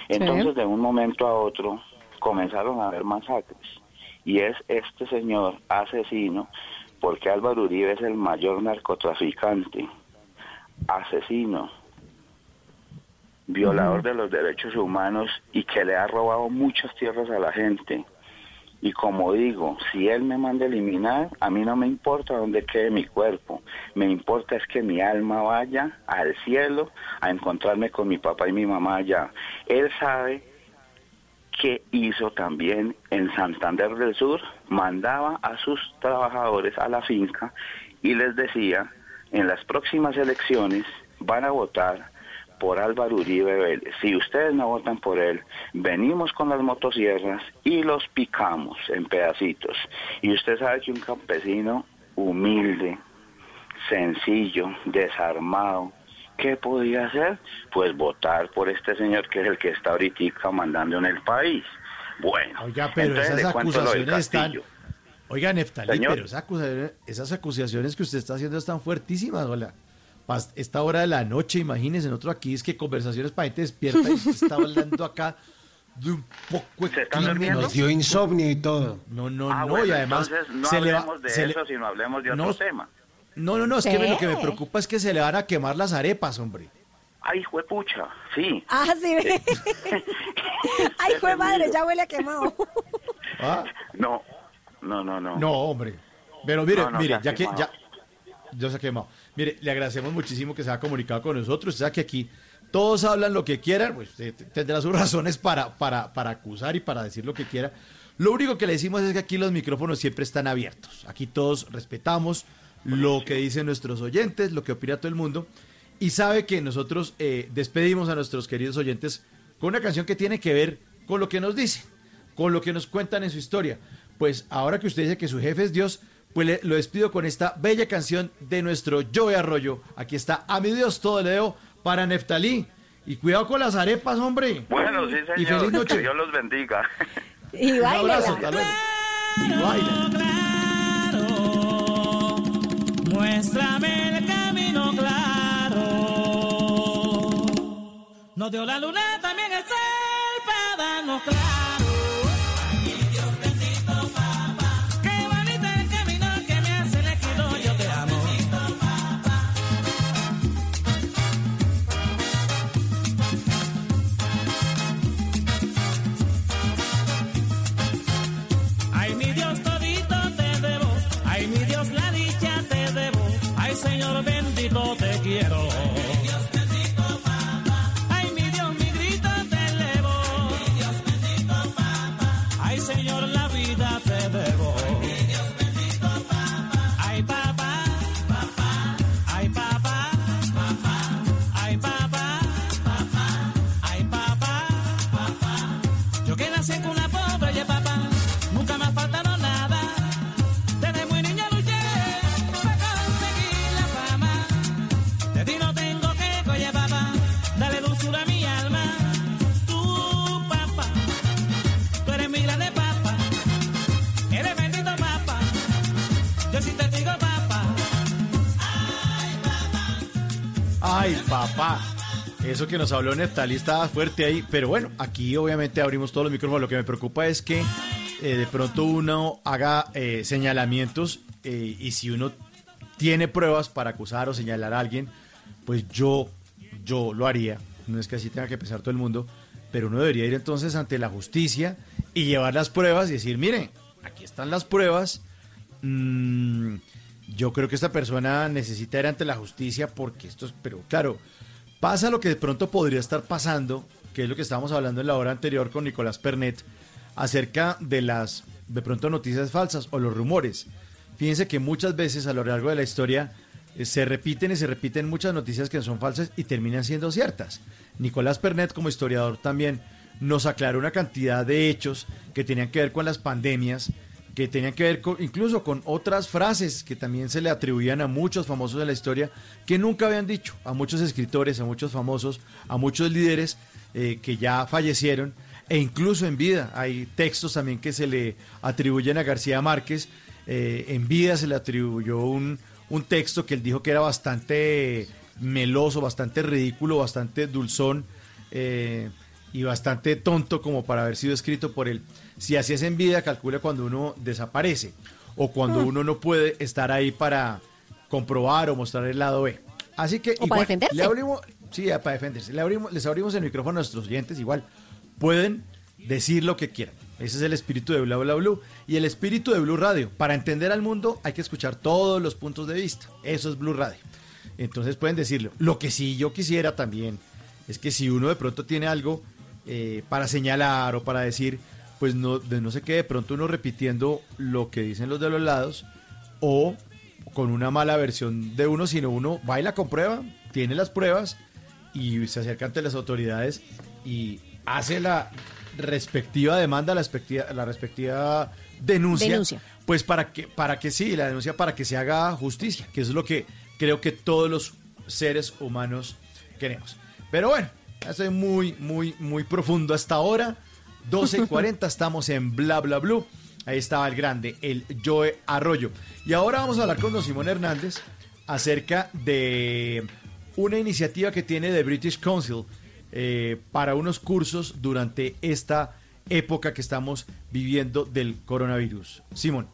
Entonces, de un momento a otro, comenzaron a haber masacres. Y es este señor asesino, porque Álvaro Uribe es el mayor narcotraficante, asesino, violador de los derechos humanos y que le ha robado muchas tierras a la gente. Y como digo, si él me manda a eliminar, a mí no me importa dónde quede mi cuerpo. Me importa es que mi alma vaya al cielo a encontrarme con mi papá y mi mamá allá. Él sabe que hizo también en Santander del Sur, mandaba a sus trabajadores a la finca y les decía, en las próximas elecciones van a votar por Álvaro Uribe Vélez. Si ustedes no votan por él, venimos con las motosierras y los picamos en pedacitos. Y usted sabe que un campesino humilde, sencillo, desarmado, ¿qué podía hacer? Pues votar por este señor que es el que está ahorita mandando en el país. Bueno, Oiga, pero entonces esas acusaciones están... castillo. Oiga, Neftalí, Señor. pero esas acusaciones, esas acusaciones que usted está haciendo están fuertísimas, hola. Esta hora de la noche, imagínense, nosotros aquí es que conversaciones para gente despierta y usted está hablando acá de un poco de crimen. Nos dio insomnio y todo. No, no, Ah, no, bueno, y además entonces no se le va- de se le- eso, sino hablemos de otro No, tema. No, no, no, es que lo que me preocupa es que se le van a quemar las arepas, hombre. Ay, juepucha, sí. Ah, sí. ve. Ay, fue madre, ya huele a quemado. Ah, No, no, no, no. No, hombre. Pero mire, No, no, mire, se ya que ya yo se ha. Mire, le agradecemos muchísimo que se haya comunicado con nosotros. Usted sabe que aquí todos hablan lo que quieran, pues usted tendrá sus razones para, para, para acusar y para decir lo que quiera. Lo único que le decimos es que aquí los micrófonos siempre están abiertos. Aquí todos respetamos lo que dicen nuestros oyentes, lo que opina todo el mundo. Y sabe que nosotros eh, despedimos a nuestros queridos oyentes con una canción que tiene que ver con lo que nos dicen, con lo que nos cuentan en su historia. Pues ahora que usted dice que su jefe es Dios, pues le- lo despido con esta bella canción de nuestro Joe Arroyo. Aquí está, a mi Dios todo le debo para Neftalí. Y cuidado con las arepas, hombre. Bueno, sí, Y señor. feliz noche. Que Dios los bendiga. Y Un abrazo, baila. hasta luego. Y baila. Muéstrame el camino claro. Nos dio la luna, también el sol para darnos claro. Bendito te quiero. Eso que nos habló Neftalí estaba fuerte ahí, pero bueno, aquí obviamente abrimos todos los micrófonos. Lo que me preocupa es que eh, de pronto uno haga eh, señalamientos eh, y si uno tiene pruebas para acusar o señalar a alguien, pues yo, yo lo haría. No es que así tenga que pensar todo el mundo, pero uno debería ir entonces ante la justicia y llevar las pruebas y decir, miren, aquí están las pruebas. Mm, yo creo que esta persona necesita ir ante la justicia porque esto es, pero claro, pasa lo que de pronto podría estar pasando, que es lo que estábamos hablando en la hora anterior con Nicolás Pernet, acerca de las, de pronto, noticias falsas o los rumores. Fíjense que muchas veces a lo largo de la historia eh, se repiten y se repiten muchas noticias que son falsas y terminan siendo ciertas. Nicolás Pernet, como historiador, también nos aclaró una cantidad de hechos que tenían que ver con las pandemias, que tenían que ver incluso con otras frases que también se le atribuían a muchos famosos de la historia que nunca habían dicho, a muchos escritores, a muchos famosos, a muchos líderes eh, que ya fallecieron. e incluso en vida. Hay textos también que se le atribuyen a García Márquez. Eh, en vida se le atribuyó un, un texto que él dijo que era bastante meloso, bastante ridículo, bastante dulzón eh, y bastante tonto como para haber sido escrito por él. Si así es en vida, calcula cuando uno desaparece o cuando Hmm. uno no puede estar ahí para comprobar o mostrar el lado B. Así que O para defenderse. le abrimos, sí, para defenderse. Le abrimos, les abrimos el micrófono a nuestros oyentes igual. Pueden decir lo que quieran. Ese es el espíritu de Bla Bla Blue y el espíritu de Blue Radio. Para entender al mundo hay que escuchar todos los puntos de vista. Eso es Blue Radio. Entonces pueden decirlo. Lo que sí yo quisiera también es que si uno de pronto tiene algo eh, para señalar o para decir, pues no, de no se quede de pronto uno repitiendo lo que dicen los de los lados o con una mala versión de uno, sino uno va y la comprueba, tiene las pruebas y se acerca ante las autoridades y hace la respectiva demanda, la respectiva, la respectiva denuncia, Denuncia. pues para que, para que sí, la denuncia para que se haga justicia, que es lo que creo que todos los seres humanos queremos. Pero bueno, estoy muy, muy, muy profundo hasta ahora. 12.40, estamos en Bla Bla Blue. Ahí estaba el grande, el Joe Arroyo. Y ahora vamos a hablar con don Simón Hernández acerca de una iniciativa que tiene The British Council eh, para unos cursos durante esta época que estamos viviendo del coronavirus. Simón.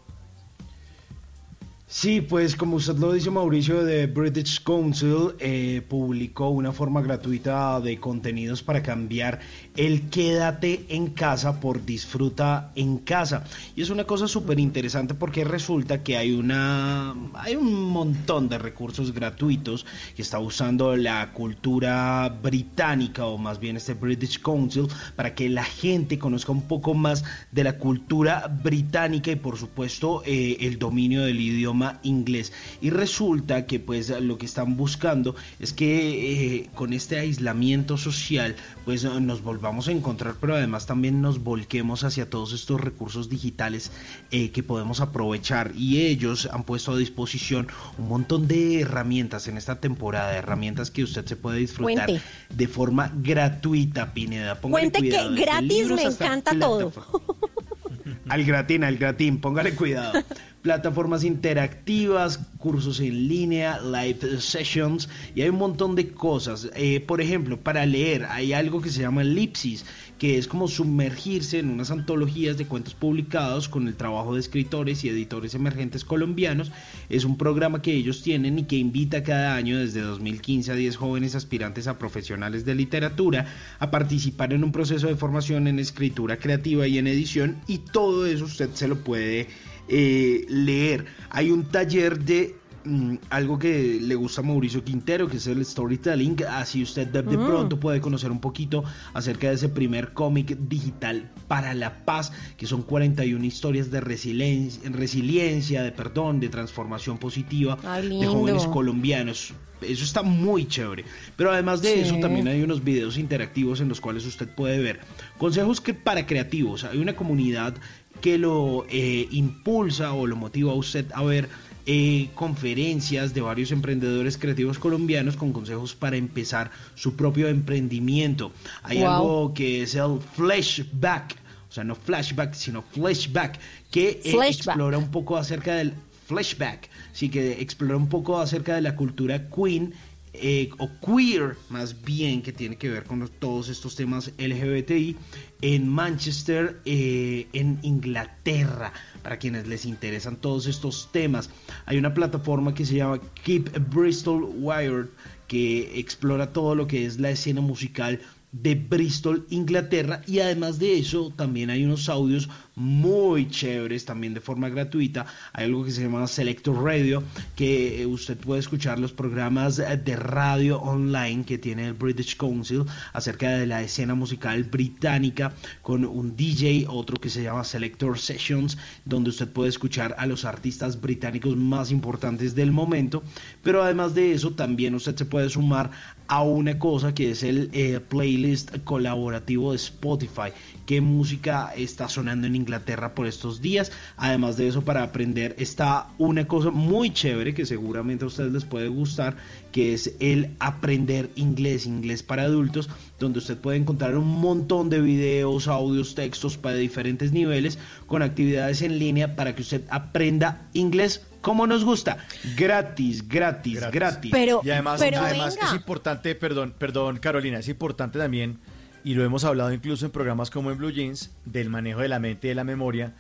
Sí, pues como usted lo dice Mauricio, de British Council eh, publicó una forma gratuita de contenidos para cambiar el quédate en casa por disfruta en casa. Y es una cosa súper interesante porque resulta que hay una hay un montón de recursos gratuitos que está usando la cultura británica o más bien este British Council para que la gente conozca un poco más de la cultura británica y por supuesto eh, el dominio del idioma inglés y resulta que pues lo que están buscando es que eh, con este aislamiento social pues nos volvamos a encontrar pero además también nos volquemos hacia todos estos recursos digitales eh, que podemos aprovechar y ellos han puesto a disposición un montón de herramientas en esta temporada herramientas que usted se puede disfrutar Cuente. de forma gratuita Pineda Póngale Cuente que cuidado, desde gratis libros me encanta todo. al gratín, al gratín, póngale cuidado. Plataformas interactivas, cursos en línea, live sessions y hay un montón de cosas. Eh, por ejemplo, para leer hay algo que se llama Lipsis, que es como sumergirse en unas antologías de cuentos publicados con el trabajo de escritores y editores emergentes colombianos. Es un programa que ellos tienen y que invita cada año desde 2015 a 10 jóvenes aspirantes a profesionales de literatura a participar en un proceso de formación en escritura creativa y en edición y todo eso usted se lo puede eh, leer. Hay un taller de mm, algo que le gusta a Mauricio Quintero, que es el storytelling. Así usted de, de Mm. pronto puede conocer un poquito acerca de ese primer cómic digital para la paz, que son 41 historias de resiliencia, resiliencia, de perdón, de transformación positiva Ay, de jóvenes colombianos. Eso está muy chévere. Pero además de Sí. eso, también hay unos videos interactivos en los cuales usted puede ver consejos que para creativos. Hay una comunidad que lo eh, impulsa o lo motiva a usted a ver eh, conferencias de varios emprendedores creativos colombianos con consejos para empezar su propio emprendimiento. Hay Wow. algo que es el flashback, o sea, no flashback, sino flashback, que eh, explora un poco acerca del flashback, sí que explora un poco acerca de la cultura queen eh, o queer más bien que tiene que ver con todos estos temas LGBTI en Manchester, eh, en Inglaterra, para quienes les interesan todos estos temas. Hay una plataforma que se llama Keep Bristol Wired que explora todo lo que es la escena musical de Bristol, Inglaterra y además de eso también hay unos audios muy chéveres también de forma gratuita. Hay algo que se llama Selector Radio que eh, usted puede escuchar los programas eh, de radio online que tiene el British Council acerca de la escena musical británica con un DJ, otro que se llama Selector Sessions, donde usted puede escuchar a los artistas británicos más importantes del momento. Pero además de eso, también usted se puede sumar a una cosa que es el eh, playlist colaborativo de Spotify. ¿Qué música está sonando en Inglaterra por estos días. Además de eso, para aprender está una cosa muy chévere que seguramente a ustedes les puede gustar, que es el aprender inglés, inglés para adultos, donde usted puede encontrar un montón de videos, audios, textos para diferentes niveles, con actividades en línea para que usted aprenda inglés como nos gusta, gratis, gratis, gratis. Pero, y además, pero además venga. es importante, perdón, perdón Carolina, es importante también, y lo hemos hablado incluso en programas como en Blue Jeans, del manejo de la mente y de la memoria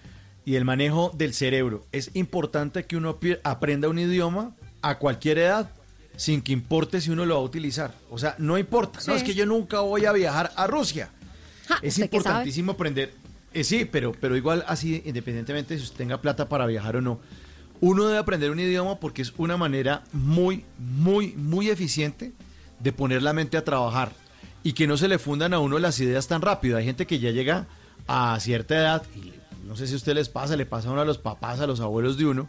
y del manejo del cerebro. Es importante que uno aprenda un idioma a cualquier edad, sin que importe si uno lo va a utilizar. O sea, no importa. No Sí. es que yo nunca voy a viajar a Rusia. Ja, Es importantísimo aprender. eh, sí, pero, pero igual así, independientemente de si usted tenga plata para viajar o no, uno debe aprender un idioma porque es una manera muy, muy, muy eficiente de poner la mente a trabajar y que no se le fundan a uno las ideas tan rápido. Hay gente que ya llega a cierta edad, y no sé si a usted les pasa, le pasa a uno a los papás, a los abuelos de uno,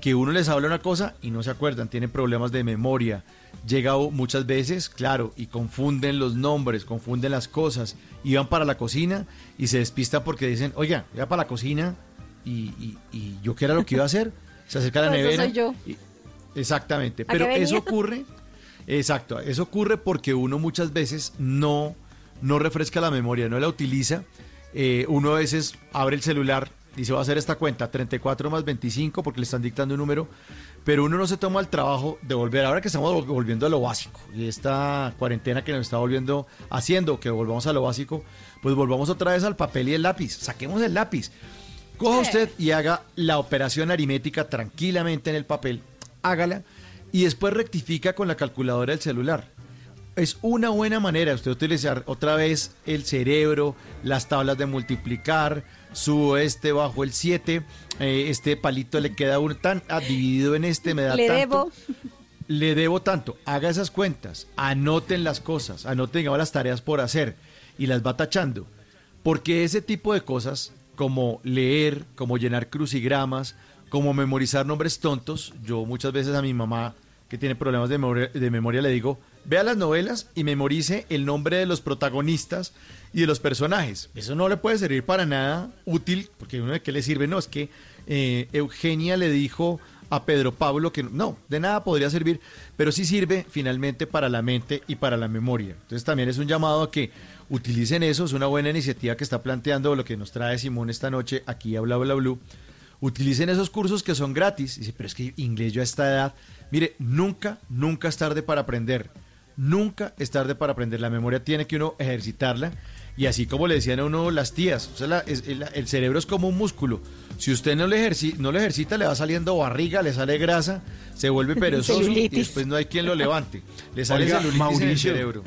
que uno les habla una cosa y no se acuerdan, tienen problemas de memoria. Llega muchas veces, claro, y confunden los nombres, confunden las cosas, y van para la cocina y se despistan porque dicen, oiga, voy a para la cocina y, y- y yo qué era lo que iba a hacer. Se acerca a la No, eso nevera. soy yo. y- exactamente, ¿A qué pero eso ocurre, exacto, eso ocurre porque uno muchas veces no, no refresca la memoria, no la utiliza. Eh, uno a veces abre el celular, dice va a hacer esta cuenta, 34 más 25 porque le están dictando un número, pero uno no se toma el trabajo de volver, ahora que estamos vol- volviendo a lo básico, y esta cuarentena que nos está volviendo, haciendo que volvamos a lo básico, pues volvamos otra vez al papel y el lápiz, saquemos el lápiz. Coja usted y haga la operación aritmética tranquilamente en el papel, hágala y después rectifica con la calculadora del celular. Es una buena manera usted utilizar otra vez el cerebro, las tablas de multiplicar, subo este bajo el 7, este palito le queda un tan ah, dividido en este, me da Le tanto. debo. Le debo tanto. Haga esas cuentas, anoten las cosas, anoten las tareas por hacer y las va tachando. Porque ese tipo de cosas, como leer, como llenar crucigramas, como memorizar nombres tontos, yo muchas veces a mi mamá que tiene problemas de memoria, de memoria le digo, vea las novelas y memorice el nombre de los protagonistas y de los personajes. Eso no le puede servir para nada útil, porque uno de qué le sirve, no, es que eh, Eugenia le dijo a Pedro Pablo que no, de nada podría servir, pero sí sirve finalmente para la mente y para la memoria. Entonces también es un llamado a que utilicen eso, es una buena iniciativa que está planteando lo que nos trae Simón esta noche aquí a Bla Bla Blue. Utilicen esos cursos que son gratis. Dice, pero es que inglés yo a esta edad. Mire, nunca, nunca es tarde para aprender. Nunca es tarde para aprender. La memoria tiene que uno ejercitarla. Y así como le decían a uno las tías, o sea, la- es- el, el cerebro es como un músculo. Si usted no lo, ejerci- no lo ejercita, le va saliendo barriga, le sale grasa, se vuelve perezoso y después no hay quien lo levante. Le sale Oiga, celulitis en el Mauricio. cerebro.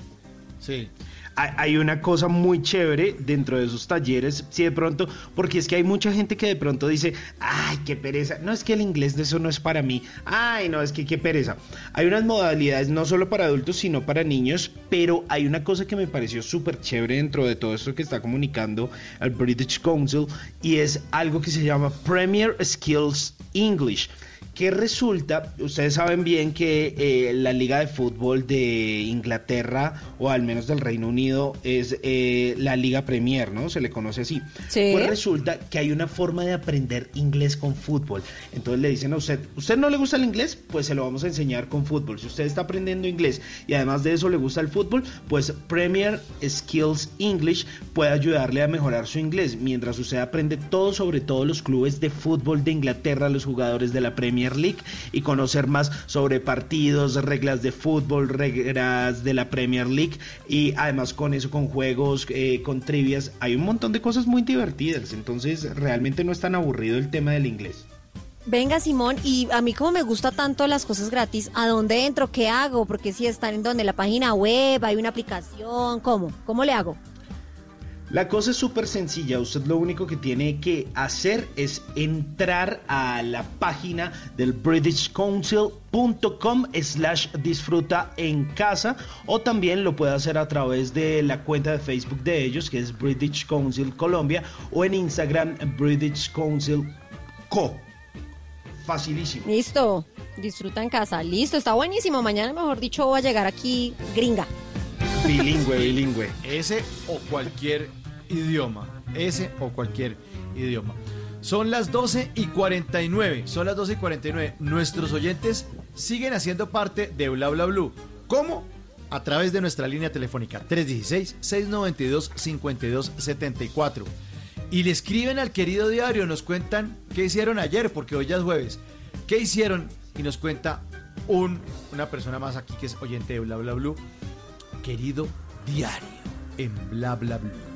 Sí. Hay una cosa muy chévere dentro de esos talleres, si de pronto, porque es que hay mucha gente que de pronto dice, ay, qué pereza, no es que el inglés de eso no es para mí, ay, no, es que qué pereza. Hay unas modalidades no solo para adultos, sino para niños, pero hay una cosa que me pareció súper chévere dentro de todo esto que está comunicando el British Council y es algo que se llama Premier Skills English que resulta, ustedes saben bien que eh, la liga de fútbol de Inglaterra o al menos del Reino Unido es eh, la liga Premier, ¿no? Se le conoce así. Sí. Pues resulta que hay una forma de aprender inglés con fútbol. Entonces le dicen a usted, ¿usted no le gusta el inglés? Pues se lo vamos a enseñar con fútbol. Si usted está aprendiendo inglés y además de eso le gusta el fútbol, pues Premier Skills English puede ayudarle a mejorar su inglés mientras usted aprende todo sobre todos los clubes de fútbol de Inglaterra, los jugadores de la Premier League y conocer más sobre partidos, reglas de fútbol, reglas de la Premier League y además con eso, con juegos, eh, con trivias, hay un montón de cosas muy divertidas. Entonces realmente no es tan aburrido el tema del inglés. Venga, Simón, y a mí como me gusta tanto las cosas gratis, ¿a dónde entro? ¿Qué hago? Porque si están en donde la página web, hay una aplicación, ¿cómo? ¿Cómo le hago? La cosa es súper sencilla, usted lo único que tiene que hacer es entrar a la página del britishcouncil.com slash disfruta en casa o también lo puede hacer a través de la cuenta de Facebook de ellos que es British Council Colombia o en Instagram British Council Co. Facilísimo. Listo, disfruta en casa. Listo, está buenísimo. Mañana, mejor dicho, voy a llegar aquí gringa. Bilingüe, bilingüe. Ese o cualquier idioma. ese o cualquier idioma. Son las 12 y 49, son las 12 y 49. Nuestros oyentes siguen haciendo parte de Bla Bla Blue. ¿Cómo? A través de nuestra línea telefónica 316-692-5274. Y le escriben al querido diario, nos cuentan qué hicieron ayer, porque hoy ya es jueves. ¿Qué hicieron? Y nos cuenta un, una persona más aquí que es oyente de Bla Bla Blue. Querido diario en Bla Bla Blue.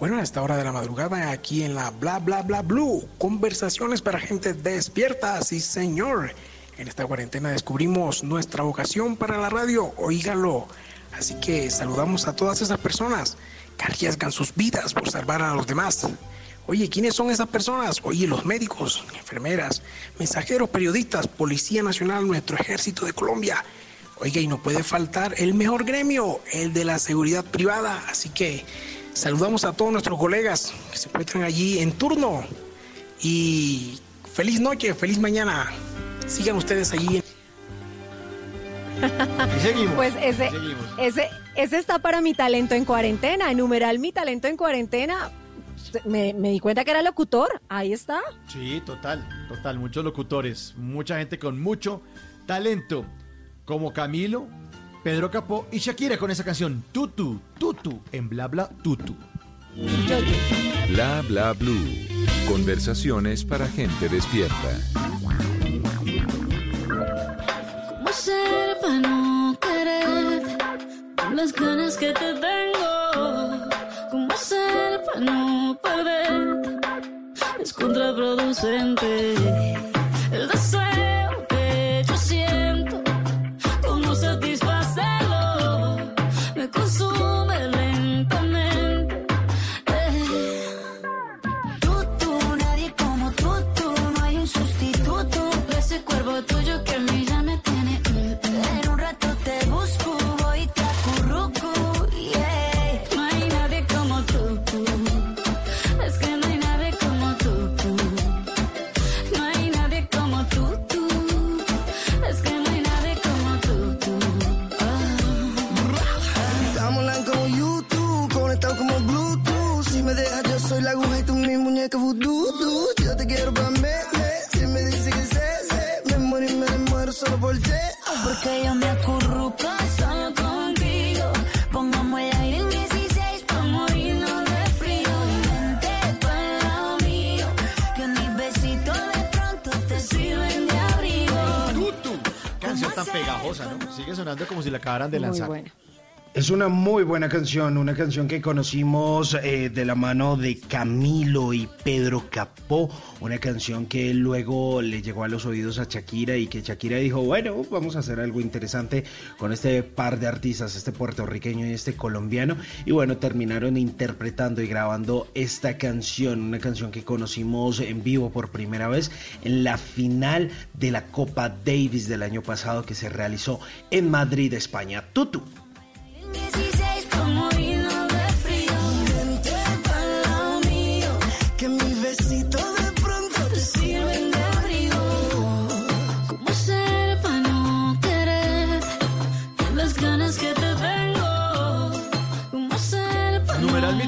Bueno, a esta hora de la madrugada, aquí en la Bla Bla Bla Blue, conversaciones para gente despierta, sí señor. En esta cuarentena descubrimos nuestra vocación para la radio, oígalo. Así que saludamos a todas esas personas que arriesgan sus vidas por salvar a los demás. Oye, ¿quiénes son esas personas? Oye, los médicos, enfermeras, mensajeros, periodistas, Policía Nacional, nuestro ejército de Colombia. Oiga, y no puede faltar el mejor gremio, el de la seguridad privada. Así que saludamos a todos nuestros colegas que se encuentran allí en turno. Y feliz noche, feliz mañana. Sigan ustedes allí. Y seguimos. Pues ese, seguimos. ese, ese está para mi talento en cuarentena. Numeral mi talento en cuarentena. Me, me di cuenta que era locutor. Ahí está. Sí, total, total. Muchos locutores, mucha gente con mucho talento, como Camilo, Pedro Capó y Shakira con esa canción Tutu, Tutu, en Bla Bla Tutu. Bla bla blue. Conversaciones para gente despierta. ¿Cómo hacer para no querer con las ganas que te tengo? ¿Cómo hacer para no perder? Es contraproducente tan pegajosa, ¿no? Sigue sonando como si la acabaran de Muy lanzar. buena. Es una muy buena canción, una canción que conocimos eh, de la mano de Camilo y Pedro Capó, una canción que luego le llegó a los oídos a Shakira y que Shakira dijo, bueno, vamos a hacer algo interesante con este par de artistas, este puertorriqueño y este colombiano, y bueno, terminaron interpretando y grabando esta canción, una canción que conocimos en vivo por primera vez en la final de la Copa Davis del año pasado que se realizó en Madrid, España. Tutu.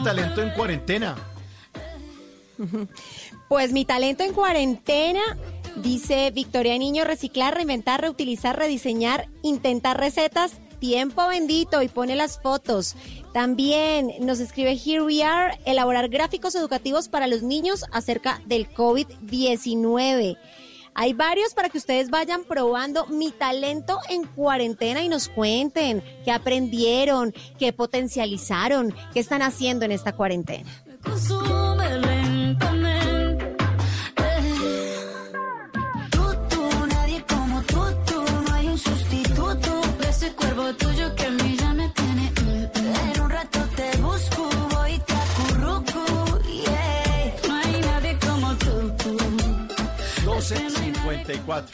Talento en cuarentena. Pues mi talento en cuarentena, dice Victoria Niño, reciclar, reinventar, reutilizar, rediseñar, intentar recetas, tiempo bendito y pone las fotos. También nos escribe Here We Are, elaborar gráficos educativos para los niños acerca del COVID-19. Hay varios para que ustedes vayan probando mi talento en cuarentena y nos cuenten qué aprendieron, qué potencializaron, qué están haciendo en esta cuarentena. 12.54.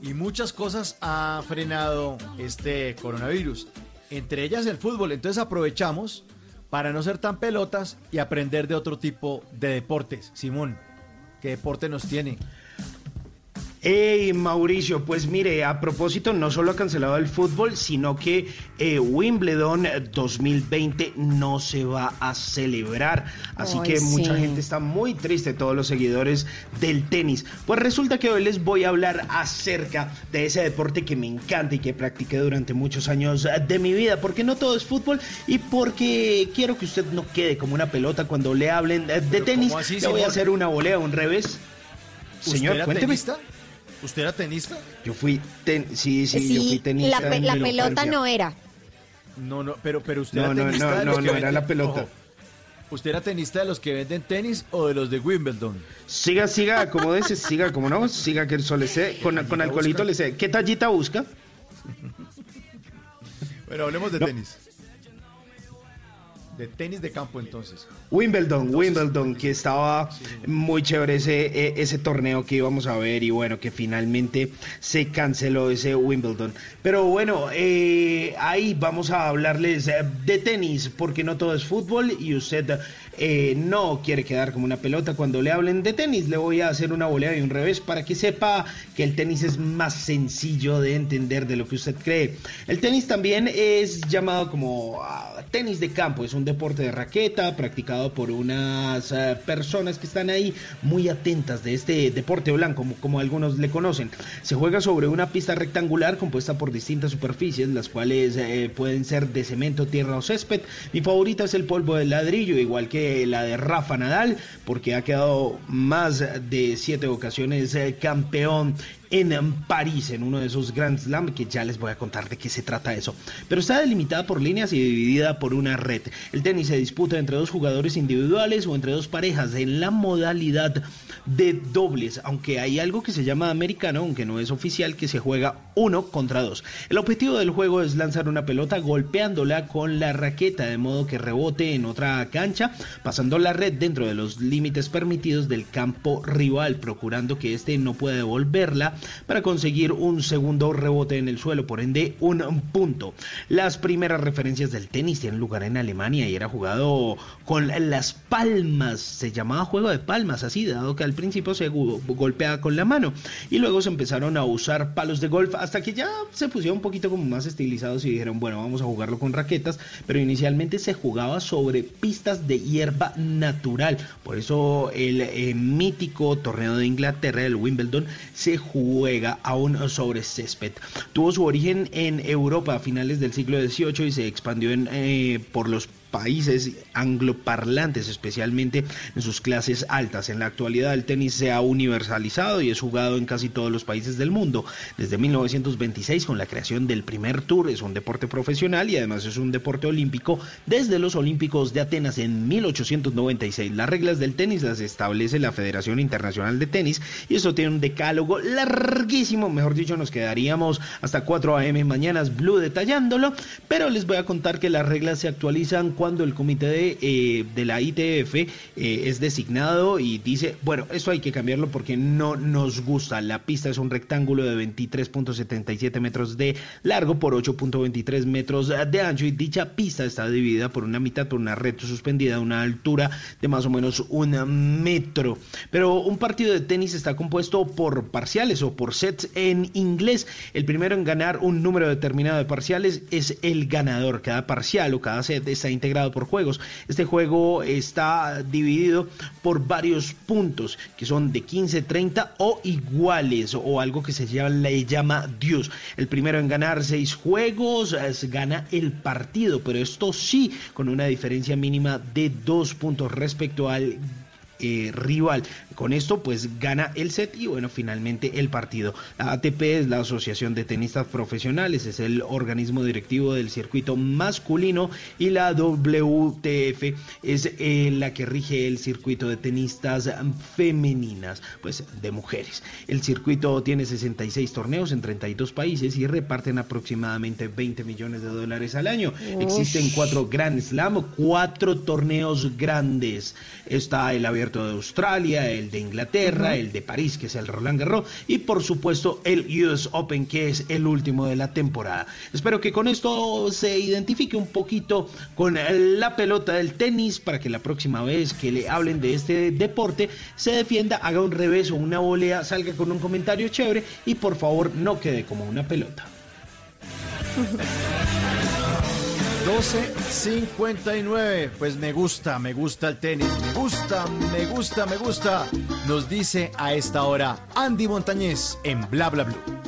Y muchas cosas ha frenado este coronavirus. Entre ellas el fútbol. Entonces aprovechamos para no ser tan pelotas y aprender de otro tipo de deportes. Simón, ¿qué deporte nos tiene? Hey, Mauricio, pues mire, a propósito, no solo ha cancelado el fútbol, sino que eh, Wimbledon 2020 no se va a celebrar. Así Ay, que mucha sí. gente está muy triste, todos los seguidores del tenis. Pues resulta que hoy les voy a hablar acerca de ese deporte que me encanta y que practiqué durante muchos años eh, de mi vida, porque no todo es fútbol y porque quiero que usted no quede como una pelota cuando le hablen eh, de Pero, tenis. ¿cómo así, le voy a hacer una volea, un revés. ¿Usted Señor, era cuénteme. tenista? ¿Usted era tenista? Yo fui ten sí, sí, yo fui tenista. la, pe- pelota no era. No, no, pero, pero usted No, era no, tenista no, de no, los que no, era la pelota. Ojo, ¿Usted era tenista de los que venden tenis o de los de Wimbledon? Siga, siga, como dices, siga, como no, siga que eso le sé, con, con alcoholito le sé. ¿Qué tallita busca? Bueno, hablemos de No. tenis. De tenis de campo entonces. Wimbledon, Wimbledon, que estaba muy chévere ese, eh, ese torneo que íbamos a ver y bueno, que finalmente se canceló ese Wimbledon. Pero bueno, eh, ahí vamos a hablarles eh, de tenis, porque no todo es fútbol y usted eh, no quiere quedar como una pelota cuando le hablen de tenis. Le voy a hacer una volea y un revés para que sepa que el tenis es más sencillo de entender de lo que usted cree. El tenis también es llamado como ah, tenis de campo, es un deporte de raqueta practicado por unas ah, personas que están ahí muy atentas de este deporte blanco, como, como algunos le conocen. Se juega sobre una pista rectangular compuesta por distintas superficies, las cuales eh, pueden ser de cemento, tierra o césped. Mi favorita es el polvo de ladrillo, igual que la de Rafa Nadal, porque ha quedado más de siete ocasiones eh, campeón en París, en uno de esos Grand Slam, que ya les voy a contar de qué se trata eso. Pero está delimitada por líneas y dividida por una red. El tenis se disputa entre dos jugadores individuales o entre dos parejas en la modalidad de dobles, aunque hay algo que se llama americano, aunque no es oficial, que se juega uno contra dos. El objetivo del juego es lanzar una pelota golpeándola con la raqueta de modo que rebote en otra cancha, pasando la red dentro de los límites permitidos del campo rival, procurando que éste no pueda devolverla para conseguir un segundo rebote en el suelo, por ende un punto. Las primeras referencias del tenis tienen lugar en Alemania y era jugado con las palmas, se llamaba juego de palmas así, dado que al principio se golpeaba con la mano. Y luego se empezaron a usar palos de golf hasta que ya se pusieron un poquito como más estilizados y dijeron, bueno, vamos a jugarlo con raquetas, pero inicialmente se jugaba sobre pistas de hierba natural, por eso el eh, mítico torneo de Inglaterra, el Wimbledon, se juega aún sobre césped. Tuvo su origen en Europa a finales del siglo XVIII y se expandió en, eh, por los países angloparlantes, especialmente en sus clases altas. En la actualidad el tenis se ha universalizado y es jugado en casi todos los países del mundo. Desde 1926 con la creación del primer tour es un deporte profesional y además es un deporte olímpico desde los Olímpicos de Atenas en 1896. Las reglas del tenis las establece la Federación Internacional de Tenis y eso tiene un decálogo larguísimo, mejor dicho nos quedaríamos hasta 4 a.m. mañanas Blue detallándolo, pero les voy a contar que las reglas se actualizan el comité de, eh, la ITF eh, es designado y dice, bueno, eso hay que cambiarlo porque no nos gusta. La pista es un rectángulo de 23.77 metros de largo por 8.23 metros de ancho y dicha pista está dividida por una mitad por una red suspendida a una altura de más o menos un metro. Pero un partido de tenis está compuesto por parciales o por sets en inglés. El primero en ganar un número determinado de parciales es el ganador. Cada parcial o cada set está integrado por juegos. Este juego está dividido por varios puntos que son de 15, 30 o iguales o algo que se llama, le llama Dios. El primero en ganar seis juegos es- gana el partido, pero esto sí con una diferencia mínima de dos puntos respecto al eh, rival. Con esto pues gana el set y bueno finalmente el partido. La ATP es la Asociación de Tenistas Profesionales, es el organismo directivo del circuito masculino y la WTF es eh, la que rige el circuito de tenistas femeninas, pues de mujeres. El circuito tiene 66 torneos en 32 países y reparten aproximadamente 20 millones de dólares al año. Existen cuatro Grand Slam, cuatro torneos grandes. Está el abierto Abierto de Australia, el de Inglaterra, el de París, que es el Roland Garros, y por supuesto el US Open, que es el último de la temporada. Espero que con esto se identifique un poquito con la pelota del tenis para que la próxima vez que le hablen de este deporte se defienda, haga un revés o una volea, salga con un comentario chévere y por favor no quede como una pelota. 12.59. Pues me gusta, me gusta el tenis. Me gusta, me gusta, me gusta. Nos dice a esta hora Andy Montañez en Bla Bla Blue.